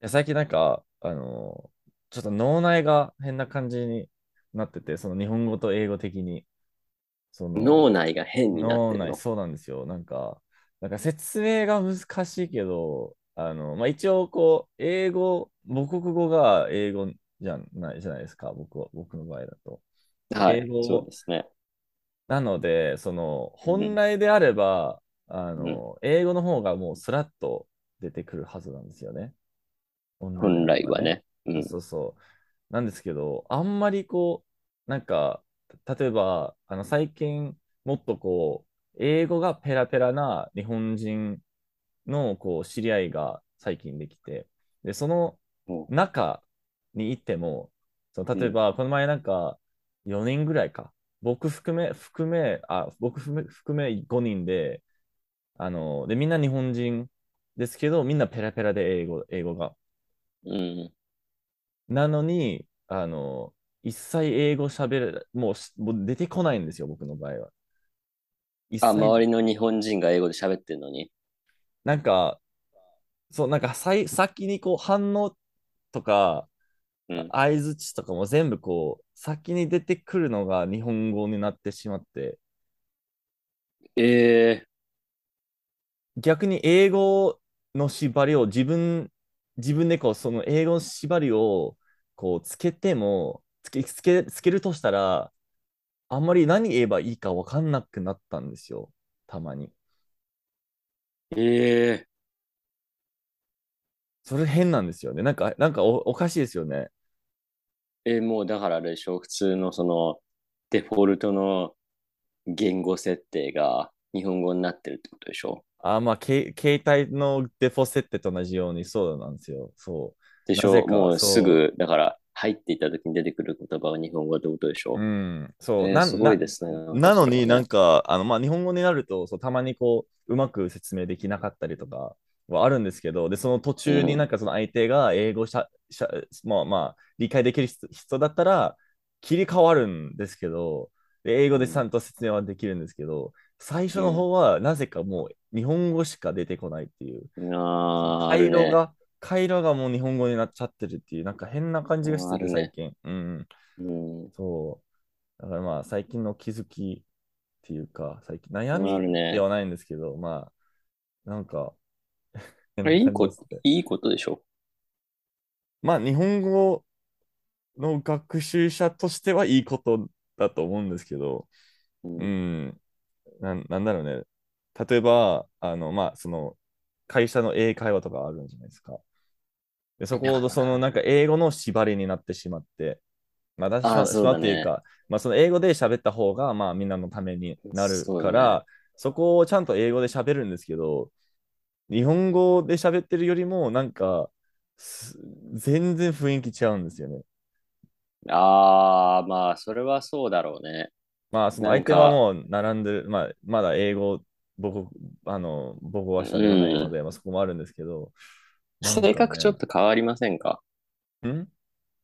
や最近なんか、あの、ちょっと脳内が変な感じになってて、その日本語と英語的に。その脳内が変になってる内、そうなんですよ。なんか、なんか説明が難しいけど、あの、まあ、一応こう、英語、母国語が英語じゃないじゃないですか、僕は、僕の場合だと。英はい、そう語ですね。なので、その、本うん、来であれば、あうん、の、英語の方がもうスラッと出てくるはずなんですよね。本来はね。うそうん、そうそう。なんですけど、あんまりこう、なんか、例えば、あの、最近、もっとこう、英語がペラペラな日本人の、こう、知り合いが最近できて、で、そのうん、中に行っても、そのうん、例えば、この前なんか、4人ぐらいか。僕含め、含め、あ、僕含め、含め5人で、あの、で、みんな日本人ですけど、みんなペラペラで英語、英語が。うん。なのに、あの、一切英語喋れ、もうし、もう出てこないんですよ、僕の場合は。一あ、周切、りの日本人が英語で喋ってるのに？なんか、そう、なんかさい、先にこう反応とか、うん。相づちとかも全部こう、先に出てくるのが日本語になってしまって、ええ逆に英語の縛りを自分、自分でこう、その英語の縛りをこうつけても、つけ、つけ、つけるとしたら、あんまり何言えばいいか分かんなくなったんですよ、たまに。ええそれ変なんですよね。なんか、なんかお、おかしいですよね。えーもうだからあれでしょ、普通のそのデフォルトの言語設定が日本語になってるってことでしょ？あ、まあ、け携帯のデフォ設定と同じようにそうなんですよ。そう。なでしょ？もうすそぐ、だから入っていった時に出てくる言葉は日本語ってことでしう。うょん、そう。えすごいな、ですね。なのになん。か、あの、まあ、日本語になると、そう、たまにこう、うまく説明できなかったりとかはあるんですけど、で、その途中になんうん。かその相手が英語しゃ、しゃ、まあまあ、理解できる人人だったら、切り替わるんですけど、で英語でちゃうん。んと説明はできるんですけど、最初のうん。方はなぜかもう日本語しか出てこないっていう。あー、あ回。路が、回路がもう日本語になっちゃってるっていう、なんか変な感あじがしてるね。最近。うん。うん。そう。だからまあ、最近の気づきっていうか、最近悩あみ。ではないんですけど、まあ、なんか、いいこ、感じですね。いいことでしょ？まあ、日本語の学習者としてはいいことだと思うんですけど、ううん。ん、なん、なんだろうね。例えば、あの、まあ、その、会社の英会話とかあるんじゃないですか。で、そこを、その、なんか英語の縛りになってしまって、まあ、出しま。っていうか、まあ、その英語で喋った方が、まあ、みんなのためになる。から、そこをちゃんと英語で喋るんですけど、日本語で喋ってるよりも、なんか、す全然雰囲気違うんですよね。ああ、まあ、それはそうだろうね。まあ、その相手はもう並んでる、まあ、まだ英語、母国、あの、母語はう喋らないのん。で、まあ、そこもあるんですけど、なん性格ちょっと変わりませんか？ん？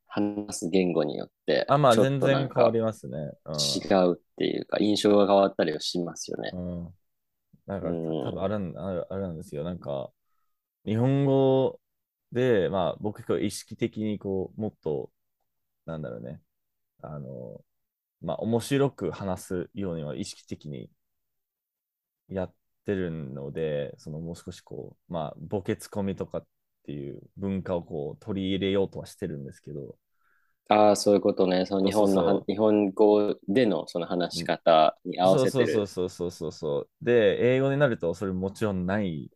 話す言語によって、あ、まあ、全然変わりますね。う違ん。うっていうか、印象が変わったりはしますよね。うん。なんうか、た多分あん。るん、ある、あれなんですよ。なんか、日本語で、まあ、僕、意識的に、こう、もっと、なんだろうね、あの、まあ、面白く話すようには意識的にやってるので、そのもう少しこう、まあ、ボケツッコミとかっていう文化をこう取り入れようとはしてるんですけど、ああ、そういうことね。その日本のは、そ日本語でのその話しう、方に合わそうそうそう。そうそうそうそう。で、英語になるとそれもちろんない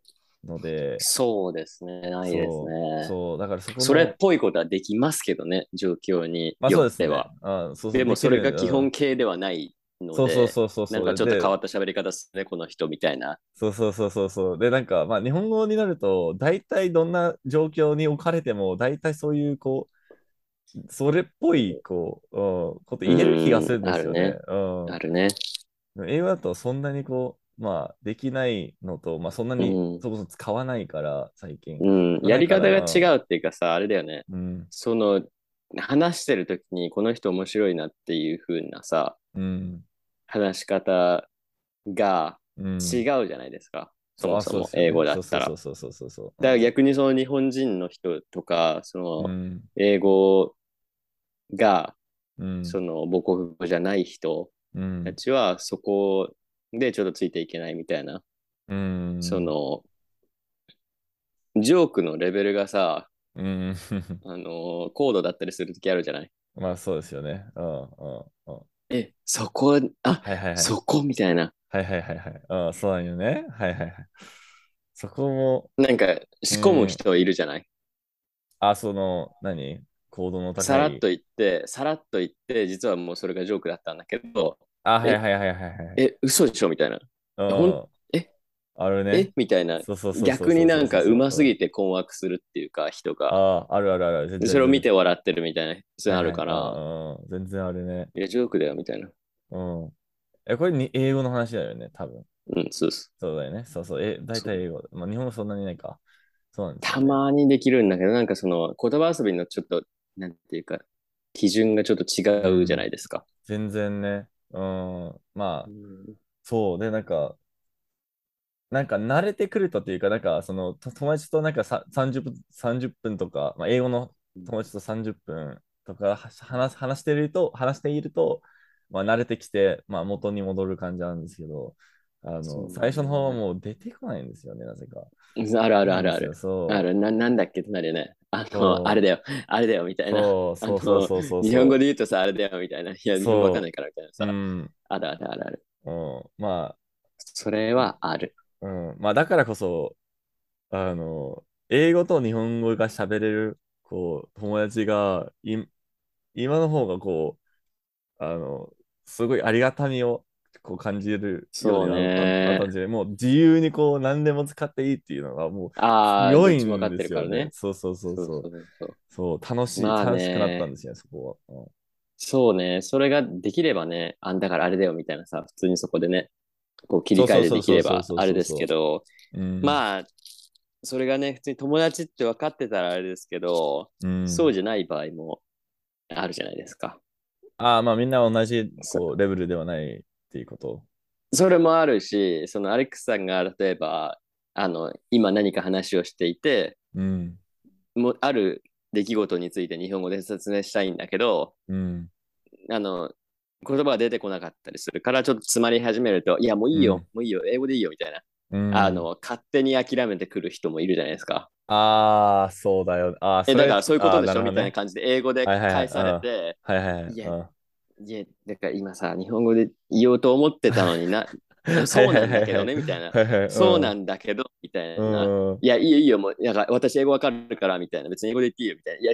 ので、そうですね。ないですね。そう、だからそこそれっの、ぽいことはできますけどね。状況にまあよそうですね、っては。あ、そうそう、でもそれが基本うん、形ではないのそうそうで、そうそうそう、なんかちょっと変で、わった喋り方するね、この人みたいな。そうそうそうそうそう、で、なんか、まあ日本語になると、大体どんな状況に置かれても、大体そういうこう、それっぽい、こう、うん、ことう言える気がすん、るんですよね。あるね。うん。あるね。英語だとそんなにこう、まあ、できないのと、まあ、そんなうにん。そこそこ使わないから、最近。うん。やり方が違うっていうかさ、あれだよね。うん、その、話してる時にこの人面白いなっていう風なさ、うん、話し方がうん、違うじゃないですか。そもそも英語だったら。そうそうそうそうそうそう。だから逆にその日本人の人とか、そのうん。英語がうん。その母国語じゃない人うんたちはそこでちょっとついていけないみたいな、うん。その、ジョークのレベルがさ、うん。あの、高度だったりするときあるじゃない？まあそうですよね。うんうんうん。え、そこ、あ、はいはいはい。そこみたいな。はいはいはいはい。うん、そうなんよね。はいはいはい。そこも、なんか仕込む人いるじゃない、あ、その、何？高度の高い。さらっと言って、さらっと言って、実はもうそれがジョークだったんだけど、あ、はいはいはいはいはい。え、嘘でしょみたいな。うんほんえあるえね。みたいな。そうそうそうそうそう逆になんかうますぎて。て困惑するっていうか、人が。ああ、あるあるある。全然でそれを見て笑ってるみたいな、そういうのあるかはいら、はいうん全然あるね。いや、ジョークだよみたいな。うん。え、これに英語の話だよね、多分。うん、そうっす。そうだよね。そうそう。え、大体英語。まあ、日本語そんなにないか。そうなんですたよね、まにできるんだけど、なんかその言葉遊びのちょっと、なんていうか、基準がちょっと違うじゃないですか。全然ね。うん。まあう、んそう。で、なんか、なんか慣れてくるとっていうか、なんか、その、と友達となんかさ30分、30分とか、まあ、英語の友達と30分とかは話話してると、話していると、まあ、慣れてきて、まあ、元に戻る感じなんですけど、あの、そうなんだ最初の方はもう出てこないんですよね、なぜか。あるあるあるある。そう。あるな、なんだっけってなるよね。あの、あれだよ、あれだよみたいな。そうそうそうそうそう。日本語で言うとさ、あれだよみたいな。いや、わかんないからみたいなさ。うん。あるあるあるある。うん。まそれはある。あ、うん。まあ、だからこそ、あの、英語と日本語が喋れる、こう、友達が、い、今の方がこう、あの、すごいありがたみを、こう感じるようになったそうね。なったんで、もう自由にこう何でも使っていいっていうのがもうああ、強いんですよね。そうそうそうそう。そう楽しい、楽しくなったんですよ、そこは。そうね、それができればね、あだからあれだよみたいなさ、普通にそこでね、こう切り替えでできればあれですけど、うん、まあ、それがね、普通に友達って分かってたらあれですけど、うん、そうじゃない場合もあるじゃないですか。ああ、まあみんな同じこうレベルではないっていうこと？それもあるし、そのアレックスさんが例えば、あの、今何か話をしていて、うん。もうある出来事について日本語で説明したいんだけど、うん。あの、言葉が出てこなかったりするから、ちょっと詰まり始めると、いや、もういいよ、うんもういいよ、英語でいいよ、みたいな。うん、あの、勝手に諦めてくる人もいるじゃないですか。ああ、そうだよ。ああ、え、れだからそういうことでしょ、ねみたいな感じで、英語ではいはいはい返されて、はいはいはい。いやうんいや、だから今さ、日本語で言おうと思ってたのにな、そうなんだけどね、みたいな。そうなんんだけど、みたいな。うんいや、いいよいいよ、もう、なんか私英語わかるから、みたいな。別に英語で言っていいよ、みたいな。いや、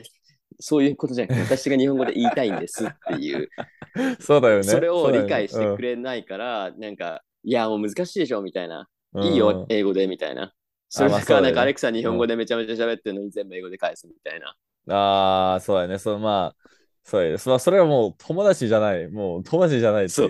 そういうことじゃなくて、私が日本語で言いたいんですっていう、そうだよね。それを理解してくれ。れないから、なんか、いや、もう難しいでしょ、みたいな。うんいいよ、英語で、みたいな。それから、なんか、アレクサ日本語でめちゃめちゃ喋ってるのに全部英語で返すみたいな。ああ、そうだよね。そう、まあ、そうだよねそそれはもう友達じゃない。もう友達じゃないそう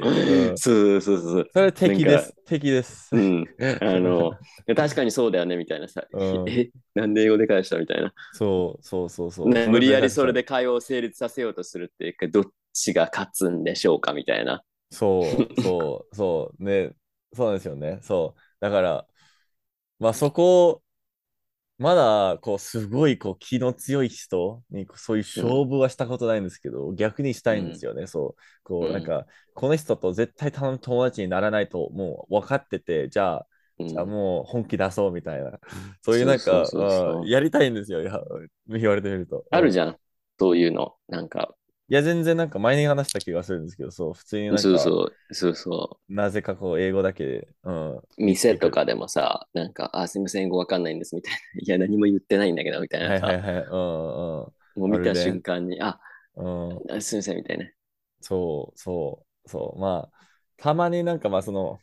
う。んそうそうそう。それ敵です。敵です。うん。あの、確かにそうだよね、みたいなさ。うんえ、なんで英語で返したみたいな。そうそうそうそう。ね、無理やりそれで会話を成立させようとするっていうか、どっちが勝つんでしょうかみたいな。そう、そう、そう、ね、そうなんですよね。そう。だから、まあそこ、まだ、こう、すごい、こう、気の強い人に、そういう勝負はしたことないんですけど、逆にしたいんですよね。そう。こう、うんなんか、この人と絶対友達にならないと、もう分かってて、じゃあ、うんじゃあもう本気出そうみたいな。そういうなんか、やりたいんですよ。や言われてみると。あるじゃん。そういうの。なんか、いや、全然なんか前に話した気がするんですけど、そう、普通になんか、そうそう、そうそなぜかこう、英語だけで、うん。う。店とかでもさ、なんか、あ、すみません、英語わかんないんですみたいな。いや、何も言ってないんだけど、みたいはないさ。はいはい。うんもう見た瞬間に、あ、うん。すみません、みたいな。そうそうそう。まあ、たまになんかまあその、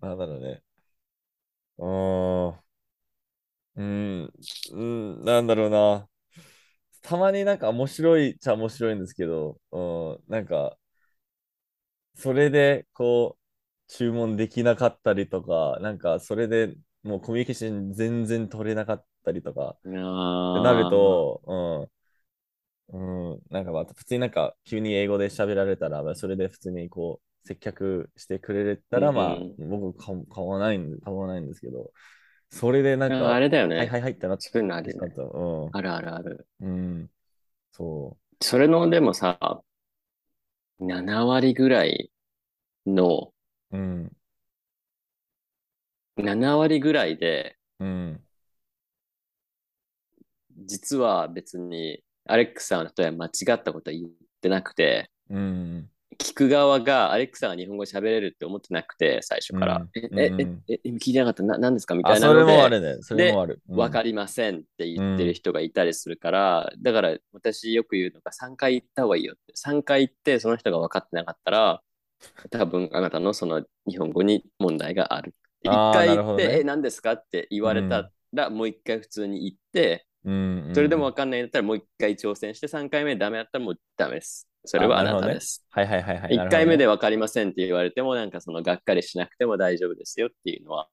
なんだろうね。うーん。うん。うん、なんだろうな。たまになんか面白いっちゃ面白いんですけど、うん、なんか、それでこう、注文できなかったりとか、なんかそれでもうコミュニケーション全然取れなかったりとか、ななる、と、うん、うん、なんかまた普通になんか急に英語で喋られたら、まあそれで普通にこう接客してくれたら、うんまあ僕か構わないん、構わないんですけど、それでなんあか、あれだよね。はいはいはいってなってそうあるよね。しまった。あるあるある。うん。うん。そそれの、でもさ、7割ぐらいの、う。うん。7割ぐらいで、うん。実は別に、アレックさんは例えば間違ったことは言ってなくて、うん。聞く側がアレックさんが日本語喋れるって思ってなくて、最初から。うんえ、え、うんえ、え、聞いてなかった？な、何ですか？みたいなので、もあるね。それもある。わかり。りませんって言ってる人がいたりするから、だから私よく言うのが3回行った方がいいよって。3回行ってその人が分かってなかったら、多分あなたのその日本語に問題がある。あー1回行って、ねえ、何ですか？って言われたら、もう1回普通に行って、うん。それでも分かんないんだったらもう1回挑戦して3回目ダメだったらもうダメです。それはああなたです。はいはいはいはい。1回目で。で分かりませんって言われても、なんかそのがっかりしなくても大丈夫ですよっていうのは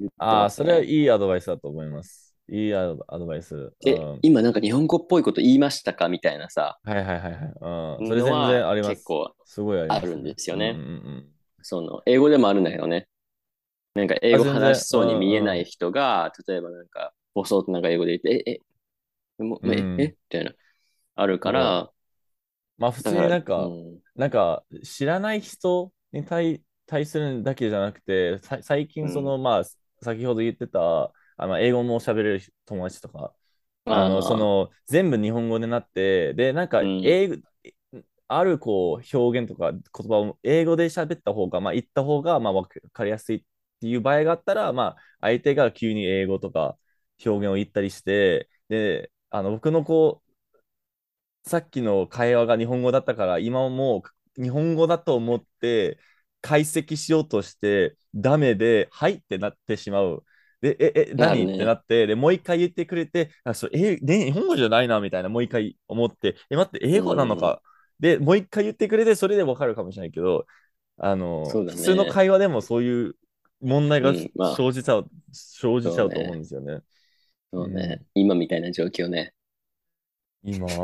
言ってああ、それはいいアドバイスだと思います。いいアドアドバイス。えうん、今なんか日本語っぽいこと言いましたかみたいなさ、はいはいはいはい。うん。それ全然あります。結構すごいあります、あるんですよねうんうんうんその英語でもあるんだけどね。なんか英語話しそうに見えない人が、例えばなんか、ボソッとなんか英語で言って、え、え、もうえ、うんえみたいな、あるから、まあ普通になんか、うん。なんか知らない人に対対するだけじゃなくて、さ最近その、まあ先ほど言ってた、あの英語も喋れる友達とか、あのーその全部日本語になって、で、なんかうん。英語、あるこう表現とか言葉を英語で喋った方が、まあ言った方がまあ分かりやすいっていう場合があったら、まあ相手が急に英語とか表現を言ったりして、で、あの僕のこう、さっきの会話が日本語だったから、今もう日本語だと思って解析しようとして、ダメで、はいってなってしまう。で、え、え、なるね。何ってなって、で、もう一回言ってくれて、あ、それ、え、で、日本語じゃないな、みたいな、もう一回思って、え、待って、英語なのか？で、もう一回言ってくれて、それでわかるかもしれないけど、あの、ね。普通の会話でもそういう問題が生じちゃう、生じちゃうと思うんですよね。そうね、今みたいな状況ね。今？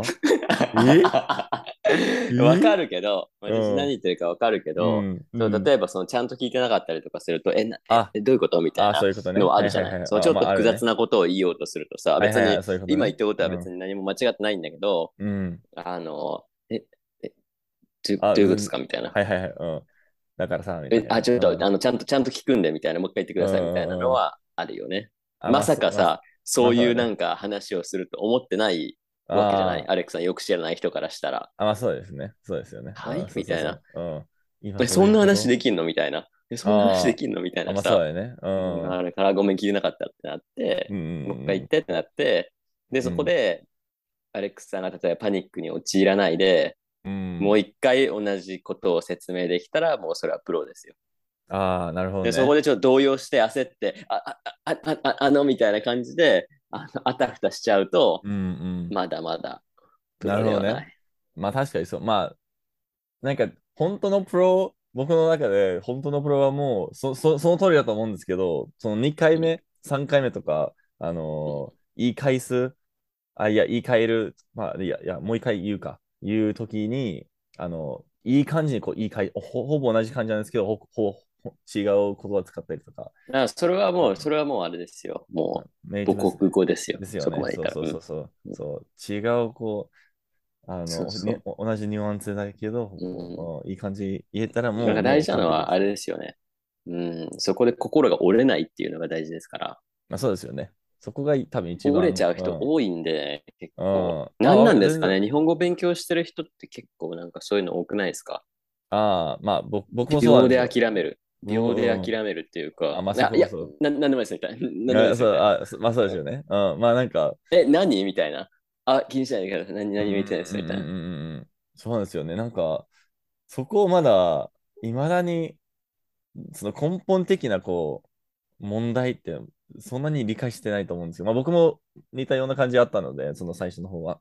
わかるけど、私うん。何言ってるかわかるけど、うん。そう例えばそのちゃんと聞いてなかったりとかすると、え、なあ。えどういうことみたいあ、なそういうことね。のはあるじゃない？ちょっとまあ複雑なことを言おうとするとさ、別に今言ったことは別に何も間違ってないんだけど、うん。あの、え、え、どあどういうことですか？みたいな。はいはいはい。うん。だからさ、あ、ちょっと、うん。あの、ちゃんと、ちゃんと聞くんで、みたいな、もう一回言ってください、みたいなのはあるよね。まさか、さ、そういうなんか話をすると思ってないあわけじゃない。あアレックさんよく知らない人からしたら。あ、まあそうですね。そうですよね。はい？みたいな。うん。そんな話でききんの？みたいな。え、そんな話できんの？みたいあ、まあなさ。そうだよね。うん。あれからごめん聞いてなかったってなってう、んうんもう一回言ってってなって、で、そこで、アレックスさんが例えばパニックに陥らないで、うん。もう一回同じことを説明できたら、もうそれはプロですよ。ああ、なるほどで、ね。そこでちょっと動揺して焦って、あ、あ、あ、あ、ああの、みたいな感じで、あのあたふたしちゃうと、うんうん。まだまだ、プなるほどね。まあ確かにそう。まあ、なんか本当のプロ、僕の中で本当のプロはもうそそその通りだと思うんですけど、その2回目、3回目とか、あのー言い返す、あ、いや、言い換える、まあ、いや、いや、もう一回言うか、言うときに、あの、いい感じにこう言い換え、ほほぼ同じ感じなんですけど、ほほほ違う言葉使ったりとか、だからそれはもう、それはもうあれですよ。もう、母国語ですよ。ですよね。そこまでいったら。そうそうそううんそう。違う、こう、あのそうそうね同じニュアンスだけど、ういい感じ言えたらもう。なんか大事なのはあれ。れですよね。うん、そこで心が折れないっていうのが大事ですから。まあ、そうですよね。そこが多分一番。折れちゃう人ん多いんで、結構。うん何なんですかね？日本語勉強してる人って結構なんかそういうの多くないですか？ああ、まあ僕僕もそうな秒で諦める。秒で諦めるっていうか。あまあいやいやそうそう、ななんでもないですみたいな。なんでもないですみたいなあそまあそうですよね。うん、まあなんか。え、何みたいな。あ、気にしないでください。何、何見てないですみたいな。うんうんうんうんそうなんですよね。なんか、そこをまだ、いまだに、その根本的なこう、問題って、そんなに理解してないと思うんですよ。まあ僕も似たような感じあったので、その最初の方は。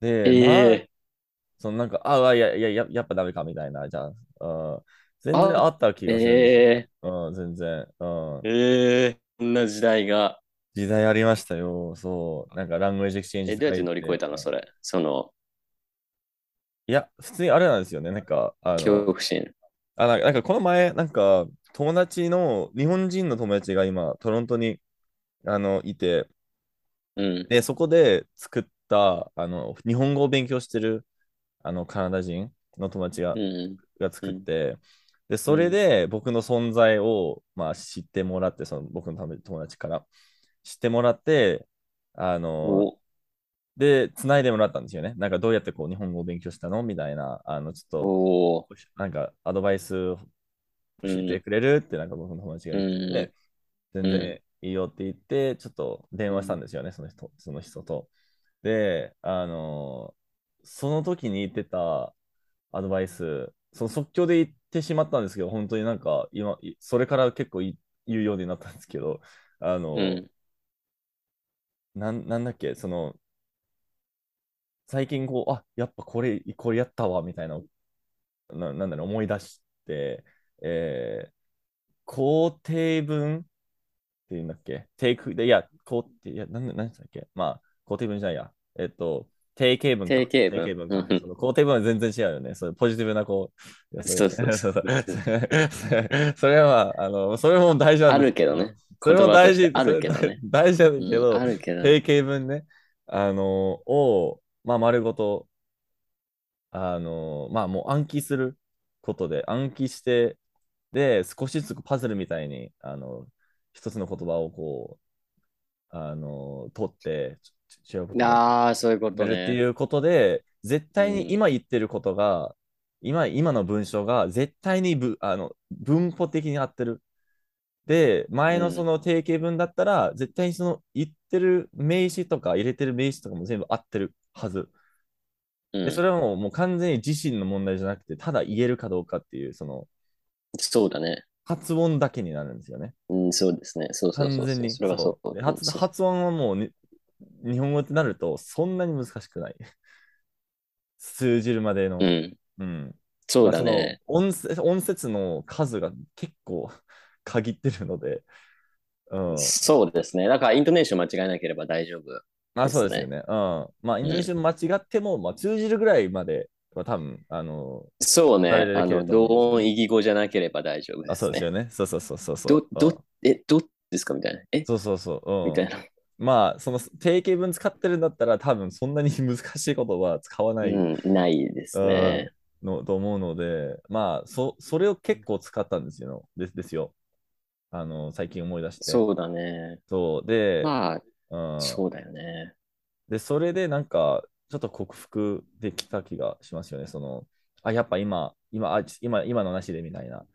で、えまあえそのなんか、ああ、いやいや、ややっぱダメかみたいな、じゃあ、うん、全然あった気がする。えうん、全然、うん。えええこんな時代が。時代ありましたよ。そう。なんか、 language exchange え、どうやって乗り越えたのそれ？その、いや、普通にあれなんですよね。なんか、あ恐の、怖心。あなんかなんかこの前、なんか、友達の、日本人の友達が今、トロントにあのいて、うん。で、そこで作った、あの、日本語を勉強してる、あの、カナダ人の友達が,、うん。が作って、で、それで僕の存在を、まあ、知ってもらって、その僕の友友達から。知ってもらって、あの、お。で、繋いでもらったんですよね。なんかどうやってこう日本語を勉強したの？みたいな、あの、ちょっと、なんかアドバイス教えてくれる？ってなんか僕の友達が言ってて、全然いいよって言って、ちょっと電話したんですよね、その人その人と。で、あのその時に言ってたアドバイス、その即興で言ってしまったんですけど、本当になんか今、いそれから結構い言うようになったんですけど、あの、うん。なんなんだっけ、その、最近こう、あ、やっぱこれ、これやったわ、みたいな、ななんだろう、思い出して、えー、肯定文っていうんだっけ？定句で、いや、肯定、いや、なんなんだっけ？まあ、肯定文じゃないや。えっと、定型文か。定型文定型文かうんその肯定文は全然違うよね。そういうポジティブな、こう。そうそうそう それは、あの、それも大事なんあるけどね。それも大事あるけどね。大事だけうどん、あるけど。定型文ね、あの、を、まあ、丸ごと、あの、まあ、もう暗記することで、暗記して、で、少しずつパズルみたいに、あの、一つの言葉をこう、あの、取って、ち違うことをああ、そういうことやるっていね。うことで、絶対うんに今言ってることが、今、今の文章が絶対にぶあの文法的に合ってる。で、前のうんその定型文だったら、絶対にその言ってる名詞とか入れてる名詞とかも全部合ってるはず。うんで、それはもうもう完全に自身の問題じゃなくて、ただ言えるかどうかっていう、そのそうだね。発音だけになるんですよね。うん、そうですね。そうそうそうそう。完全に。それはそそう発発音はもうに日本語ってなると、そんなに難しくない。通じるまでの。うん。うん。そうだまあね。音節音節の数が結構 限ってるので、うん。そうですね。だから、イントネーション間違えなければ大丈夫。まあそうですよね。うん。まあ、インドネシア間違っても、まあ、通じるぐらいまでは多分、あの、そうね。あの、同音異義語じゃなければ大丈夫ですね。あ、そうですよね。そうそうそうそうそう。ど、うんど、え、どですか？みたいな。え？そうそうそう。うん、みたいな。まあ、その定型文使ってるんだったら、多分そんなに難しい言葉は使わないうん、ないですね。の、と思うので、まあ、そ、それを結構使ったんですよ。ですですよ。あの、最近思い出して。そうだね。そう。で、まうんあ、そうだよね。で、それでなんか、ちょっと克服できた気がしますよね。その、あ、やっぱ今、今、あ今、今のなしでみたいな。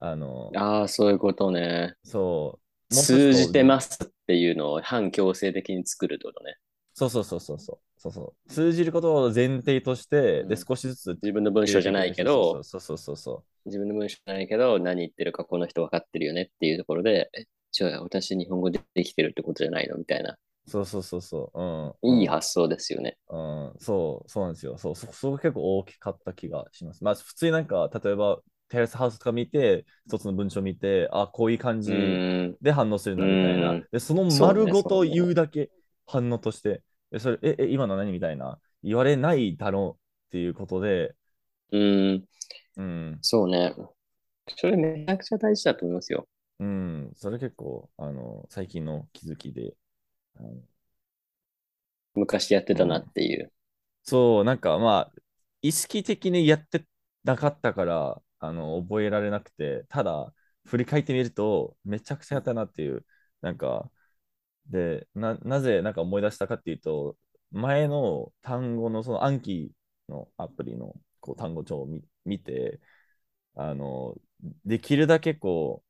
あの、ああ、そういうことね。そう。。通じてますすっていうのを反強制的に作るってことね。そうそうそうそうそう。そうそう通じることを前提として、うんで、少しずつ。自分の文章じゃないけど、そうそうそうそ自分の文章じゃないけど、何言ってるかこの人分かってるよねっていうところで、え、じゃあ私日本語でできてるってことじゃないのみたいな。う。そうそうそうそう。うん。いい発想ですよね。うん、そう、そうなんですよ。そう、そ、そこ結構大きかった気がします。まあ、普通になんか、例えば、テラスハウスとか見て、一つの文章見て、あ、こういう感うじん。で反応するなみたいな。うんで、その丸ごと言うだけ反応として、でそれ、え、え、今の何みたいな、言われないだろうっていうことで、うん。うん、そうね。それめちゃくちゃ大事だと思いますよ。うん、それ結構、あの、最近の気づきで、昔やってたなっていう。そう、なんかまあ、意識的にやってなかったから、あの、覚えられなくて、ただ、振り返ってみると、めちゃくちゃやったなっていう、なんか、で、な、なぜなんか思い出したかっていうと、前の単語のその暗記のアプリのこう単語帳を見、て、あの、できるだけこ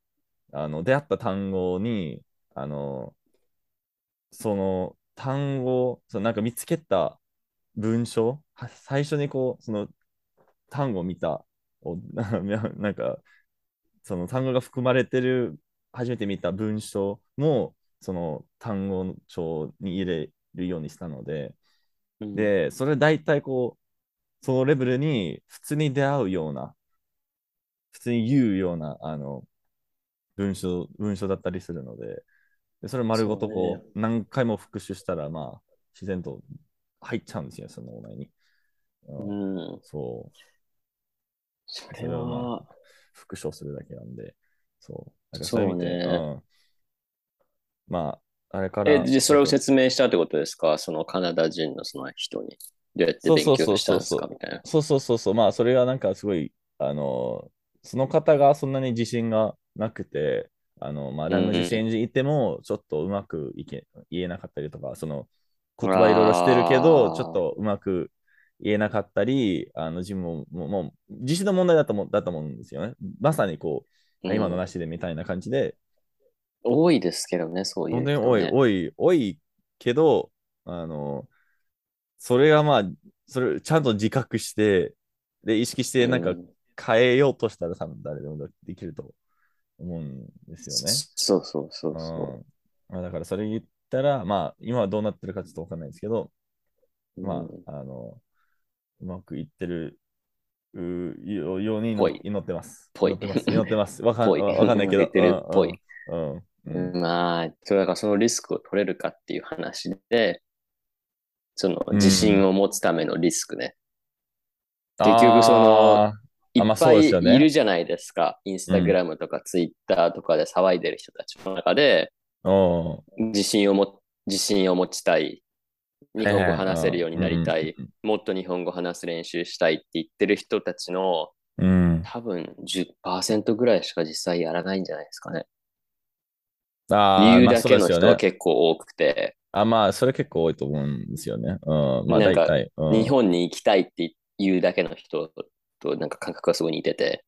う、あの、出会った単語に、あの、その単語、そのなんか見つけた文章、最初にこう、その単語を見た、お なんか、その単語が含まれてる、初めて見た文章も、その単語帳に入れるようにしたので、うん、で、それ大体こう、そのレベルに普通に出会うような、普通に言うような、あの、文章、文章だったりするので、でそれ丸ごとこう、ね何回も復習したら、まあ、自然と入っちゃうんですよ、そのお前に。うんうん。そう。それは復唱するだけなんで、そう。なんかそうねうん。まあ、あれから。え、で、それを説明したってことですか？そのカナダ人のその人に。どうやって勉強したんですかみたいな。そうそうそうそう、まあ、それがなんかすごい、あの、その方がそんなに自信がなくて、あの、まあ、ラングジチェンジ行っても、ちょっとうまくいけ言えなかったりとか、その、言葉いろいろしてるけど、ちょっとうまく言えなかったり、あの、自分も、もう、もう自信の問題だと思だと思うんですよね。まさにこう、今のなしでみたいな感じで。多いですけどね、そういう、ね。多い、多い、多いけど、あの、それがまあ、それちゃんと自覚して、で、意識して、なんか変えようとしたら多分誰でもできると思うんですよね。そうそうそうそう。うん、だからそれ言ったら、まあ、今はどうなってるかちょっとわかんないですけど、まあ、あの、うまくいってるように祈ってます。ぽい。祈ってます。わかんないけど。ぽい。まあ、それだからそのリスクを取れるかっていう話で、その自信を持つためのリスクね。結局その、いっぱいいるじゃないですか。インスタグラムとかツイッターとかで騒いでる人たちの中で、自信をも自信を持ちたい。日本語話せるようになりたい。もっと日本語話す練習したいって言ってる人たちの、うん、多分10%ぐらいしか実際やらないんじゃないですかね。理由だけの人は結構多くて。あ、まあ、それ結構多いと思うんですよね。うん。まあ、大体、うん、日本に行きたいって言うだけの人と、なんか感覚がすごい似てて。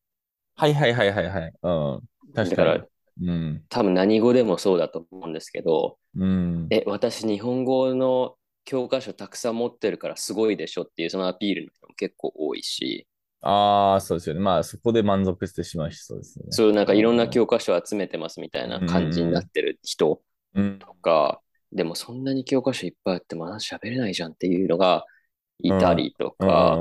はいはいはいはいはい。うん。確かに。うん、多分何語でもそうだと思うんですけど、うん、え、私日本語の教科書たくさん持ってるからすごいでしょっていうそのアピールの人も結構多いし。ああ、そうですよね。まあそこで満足してしまう人ですね。そう、なんかいろんな教科書集めてますみたいな感じになってる人とか、でもそんなに教科書いっぱいあっても話喋れないじゃんっていうのがいたりとか、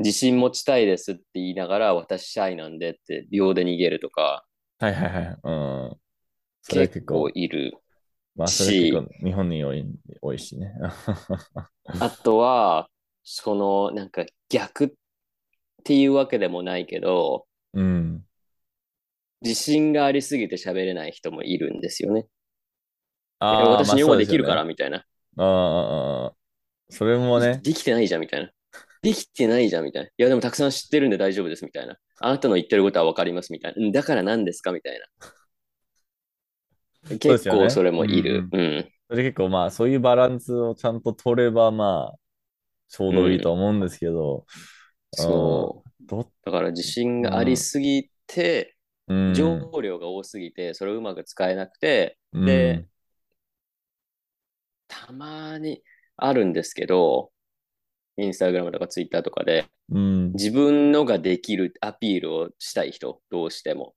自信持ちたいですって言いながら私シャイなんでって秒で逃げるとか、はいはいはい。うん。結構いる。まあ、それ結構日本に多い多いしね。あとは、そのなんか逆っていうわけでもないけど、うん、自信がありすぎて喋れない人もいるんですよね。あ私日本語できるからみたいな。ああ、それもね。できてないじゃんみたいな。できてないじゃんみたいな。いやでもたくさん知ってるんで大丈夫ですみたいな。あなたの言ってることはわかりますみたいな。だから何ですかみたいな。結構それもいる。うね、うん。それ結構まあそういうバランスをちゃんと取ればまあちょうどいいと思うんですけど。うん、そう。だから自信がありすぎて、うん、情報量が多すぎて、それをうまく使えなくて、で、たまにあるんですけど、インスタグラムとかツイッターとかで、うん、自分のができるアピールをしたい人、どうしても。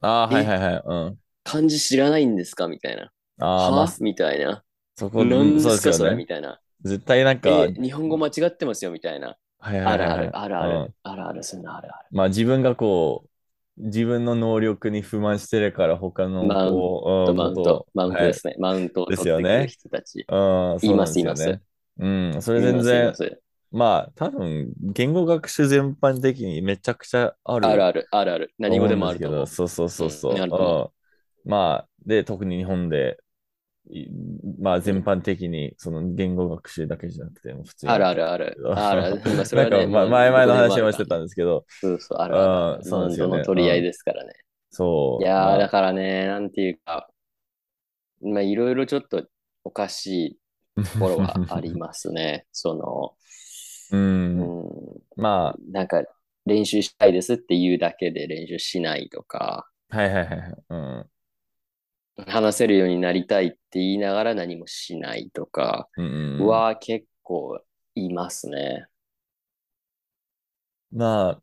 ああ、はいはいはい。うん。漢字知らないんですか？みたいな。ああ、まあ、みたいな。そこなんですか、それみたいな。絶対なんか。日本語間違ってますよみたいな。はいはいはい、あるある、あるある、あるある、そんなあるある。まあ自分がこう、自分の能力に不満してるから他のマウント、マウント、マウントですね。マウントを取ってくる人たち。います、います。うん、それ全然、まあ多分言語学習全般的にめちゃくちゃある。あるある、あるある。何語でもあるけど。そうそうそうそう。まあ、で、特に日本でまあ全般的にその言語学習だけじゃなくて普通に。あるあるある。あるあそれはね、まあ、前々の話もしてたんですけど。そうそう、あるある。そうですよね。の取り合いですからね。そう。いやー、だからね、なんていうか、まあいろいろちょっとおかしいところはありますね。その、うん、うん、まあ、なんか練習したいですって言うだけで練習しないとか。はいはいはい。うん。話せるようになりたいって言いながら何もしないとかは結構いますね。まあ、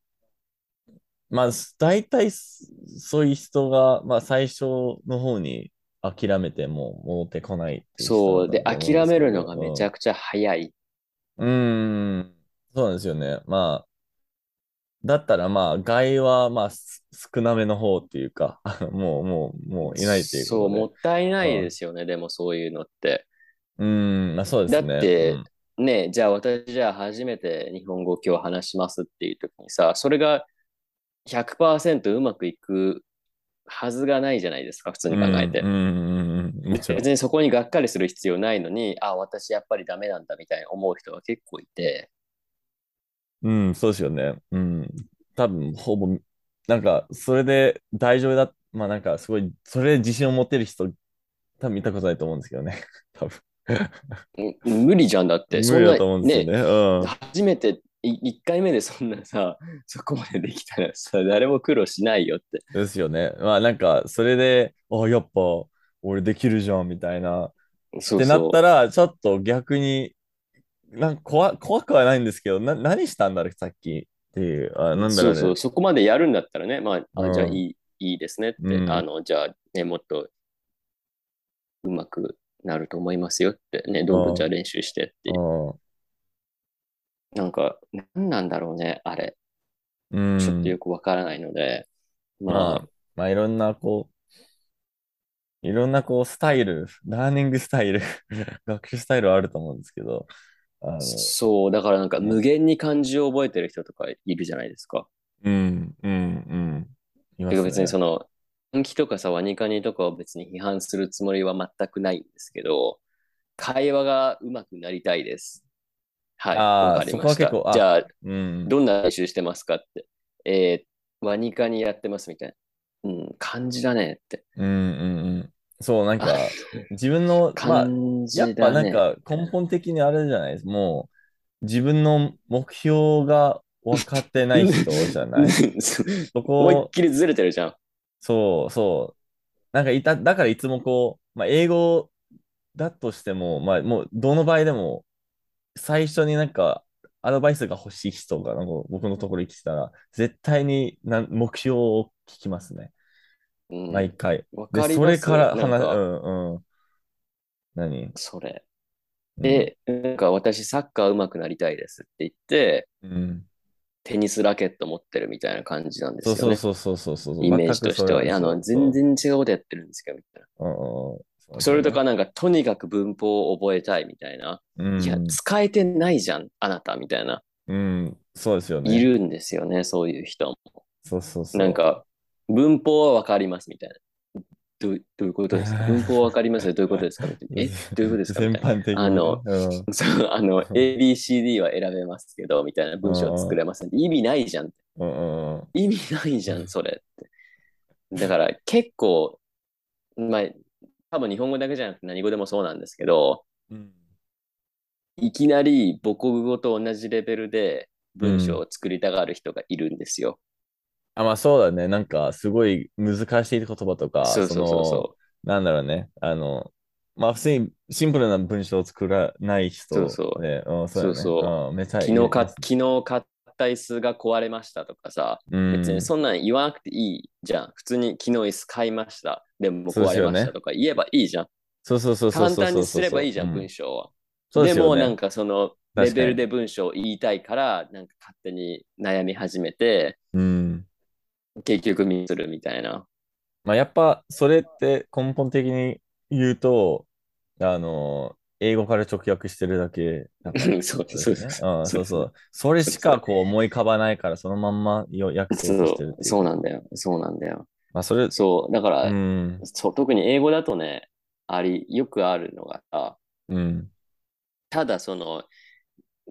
まあ、大体そういう人が、まあ、最初の方に諦めても戻ってこないそう。で、諦めるのがめちゃくちゃ早い。うん、そうなんですよね。まあ、だったらまあ、害はまあ少なめの方っていうか、もう、もう、もういないっていうそう、もったいないですよね、うん、でもそういうのって。うん、まあそうですね。だって、うん、ね、じゃあ私じゃあ初めて日本語今日話しますっていう時にさ、それが100%うまくいくはずがないじゃないですか、普通に考えて。うん、うん、もちろん別。にそこにがっかりする必要ないのに、あ、私やっぱりダメなんだみたいに思う人が結構いて、うん、そうですよね。うん。多分、ほぼ、なんか、それで大丈夫だ、まあなんか、すごい、それで自信を持てる人、多分見たことないと思うんですけどね。多分。うん無理じゃんだって、そんな無理だと思うんですよね、ね。うん。初めて、い1回目でそんなさ、そこまでできたらさ、誰も苦労しないよって。ですよね。まあなんか、それで、あ、やっぱ、俺できるじゃん、みたいな。ってなそうそうったら、ちょっと逆に、なんか怖怖くはないんですけど、な、何したんだろう、さっきっていう。あ、なんだろうね。そうそう、そこまでやるんだったらね、まあ、あうん。じゃあいい、いいですねって、うん。あの、じゃあね、もっとうまくなると思いますよって。ね、どんどんじゃあ練習してって。いう。うん。なんか、何なんだろうね、あれ。うん。ちょっとよくわからないので、まあ。まあ、、まあ、いろんな、こう、いろんな、こう、スタイル、ラーニングスタイル、学習スタイルはあると思うんですけど、そう、だからなんか無限に漢字を覚えてる人とかいるじゃないですか。うん、うん、うん。ね別にその、暗記とかさ、ワニカニとかを別に批判するつもりは全くないんですけど、会話が上手くなりたいです。はい、わかりましたじゃあ、うん。どんな練習してますかって。えー、ワニカニやってますみたいな。うん、漢字だねって。うん、うん、うん。そう、なんか、自分の、まあ、やっぱ。なんか根本的にあれじゃないです。もう、自分の目標が分かってない人じゃない。そこ、思いっきりずれてるじゃん。そうそう。なんかいた、だからいつもこう、まあ、英語だとしても、まあ、もうどの場合でも、最初になんかアドバイスが欲しい人がなんか僕のところに来たら、絶対になん目標を聞きますね。うん、毎回。わで、それから話、うんうん。何？それ。うんで、なんか私サッカー上手くなりたいですって言って、うん。テニスラケット持ってるみたいな感じなんですよね。そうそうそうそうそうそう。イメージとしては、いやあの、全然違うことやってるんですけど、みたい然。うんうんな。それとかなんか、とにかく文法を覚えたいみたいな。うん、いや、使えてないじゃん、あなた、みたいな。うん、そうですよね。いるんですよね、そういう人も。そうそうそう。なんか、文法はわかりますみたいな。どうどういうことですか？文法はわかります？よどういうことですか？えどういうことですか？み 全。般的にね。あのうんそう、あの、ABCD は選べますけど、みたいな文章は作れません。意味ないじゃん。うんうんうん意味ないじゃん、それって。だから結構、まあ、多分日本語だけじゃなくて何語でもそうなんですけど、うんいきなり母国語と同じレベルで文章を作りたがる人がいるんですよ。あ、まあそうだね。なんか、すごい難しい言葉とか、そうそうそうそなんだろうね。あの、まあ普通にシンプルな文章を作らない人そうそうね。うん、そうだね。そうそうんめちゃう。昨日か、昨日買った椅子が壊れましたとかさ、うん、別にそんなん言わなくていいじゃん。普通に昨日椅子買いました。でも壊れましたとか言えばいいじゃん。そうそうそうそうそうそう簡単にすればいいじゃん、う文章は。そうですよねもなんかそのレベルで文章を言いたいから、なんか勝手に悩み始めて、うん。結局ミスするみたいな。まあやっぱ、それって根本的に言うと、あの、英語から直訳してるだけだからってそうことですねそううん、そうそう。それしかこう思い浮かばないから、そのまんまよ訳してるっていう。うそうなんだよ。そうなんだよ。まあそれ、そう。だから、うん、そう特に英語だとね、あり、よくあるのがさ、うん、ただその、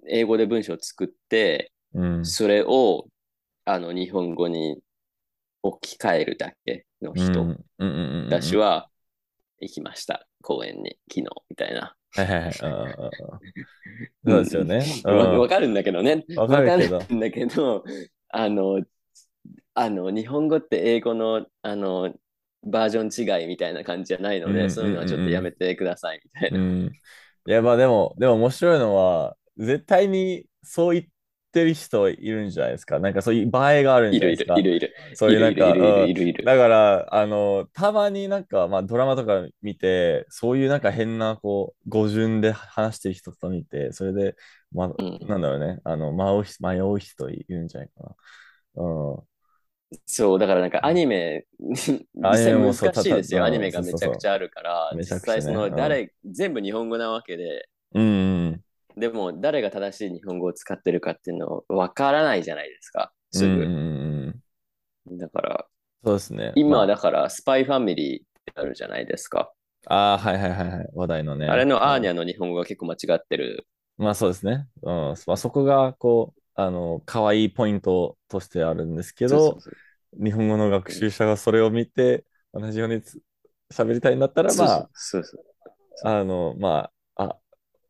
英語で文章を作って、うん。それを、あの、日本語に置き換えるだけの人。うんうんうんうんうん私は行きました。公園に、昨日、みたいな。はいはいはい。そうですよね。うんわわかるんだけどね。わかるんだけど、あの、あの、日本語って英語の、あの、バージョン違いみたいな感じじゃないので、そういうのはちょっとやめてください、みたいな。うん。いや、まあでも、でも面白いのは、絶対にそう言ってる人いるんじゃないですか？なんかそういう場合があるんいるいるじゃないですか？いるいる。そういるいるいるうんいるいる。だから、あの、たまになんか、まあドラマとか見て、そういうなんか変な、こう、語順で話してる人と見て、それで、まあ、うんなんだろうね、あの、迷う人迷う人いるんじゃないかな。うん。そう、だからなんかアニメ、実際難しいですよ。アニメがめちゃくちゃあるから、実際その誰、全部日本語なわけで、うんうんでも誰が正しい日本語を使ってるかっていうのわからないじゃないですか。すぐ。だから、そうですね。今だからスパイファミリーってあるじゃないですか。ああ、はいはいはいはい。話題のね。あれのアーニャ。ャの日本語が結構間違ってる。まあそうですね。うん。まあそこが、こう、あの、可愛いポイントとしてあるんですけど日本語の学習者がそれを見て、同じようにつ喋りたいんだったら、そうまあ、そうそうあの、まあ、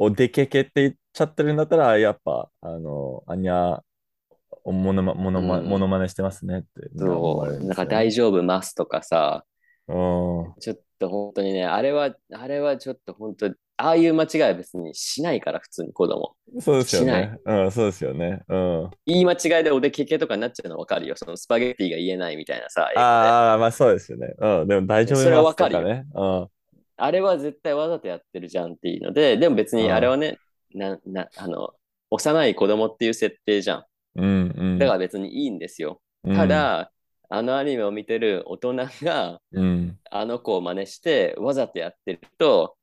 あ、おでけけって言っちゃってるんだったら、やっぱ、あの、あにゃ、おものま、ものま、うんものまねしてますねってそう。なんか。大丈夫ますとかさ、うん。ちょっと本当にね、あれは、あれはちょっと本当、ああいう間違いは別にしないから、普通に子供。そうですよしなね。うん、そうですよね。うん。言い間違いでおでけけとかになっちゃうのわかるよ。そのスパゲッティが言えないみたいなさ、英語でああ、まあそうですよね。うん。でも大丈夫それはわかるよとね。うん。あれは絶対わざとやってるじゃんっていうので、でも別にあれはね、な、な、あの、幼い子供っていう設定じゃん。うん、うん。だから別にいいんですよ。うんた、だ、あのアニメを見てる大人がうん。あの子を真似してわざとやってると、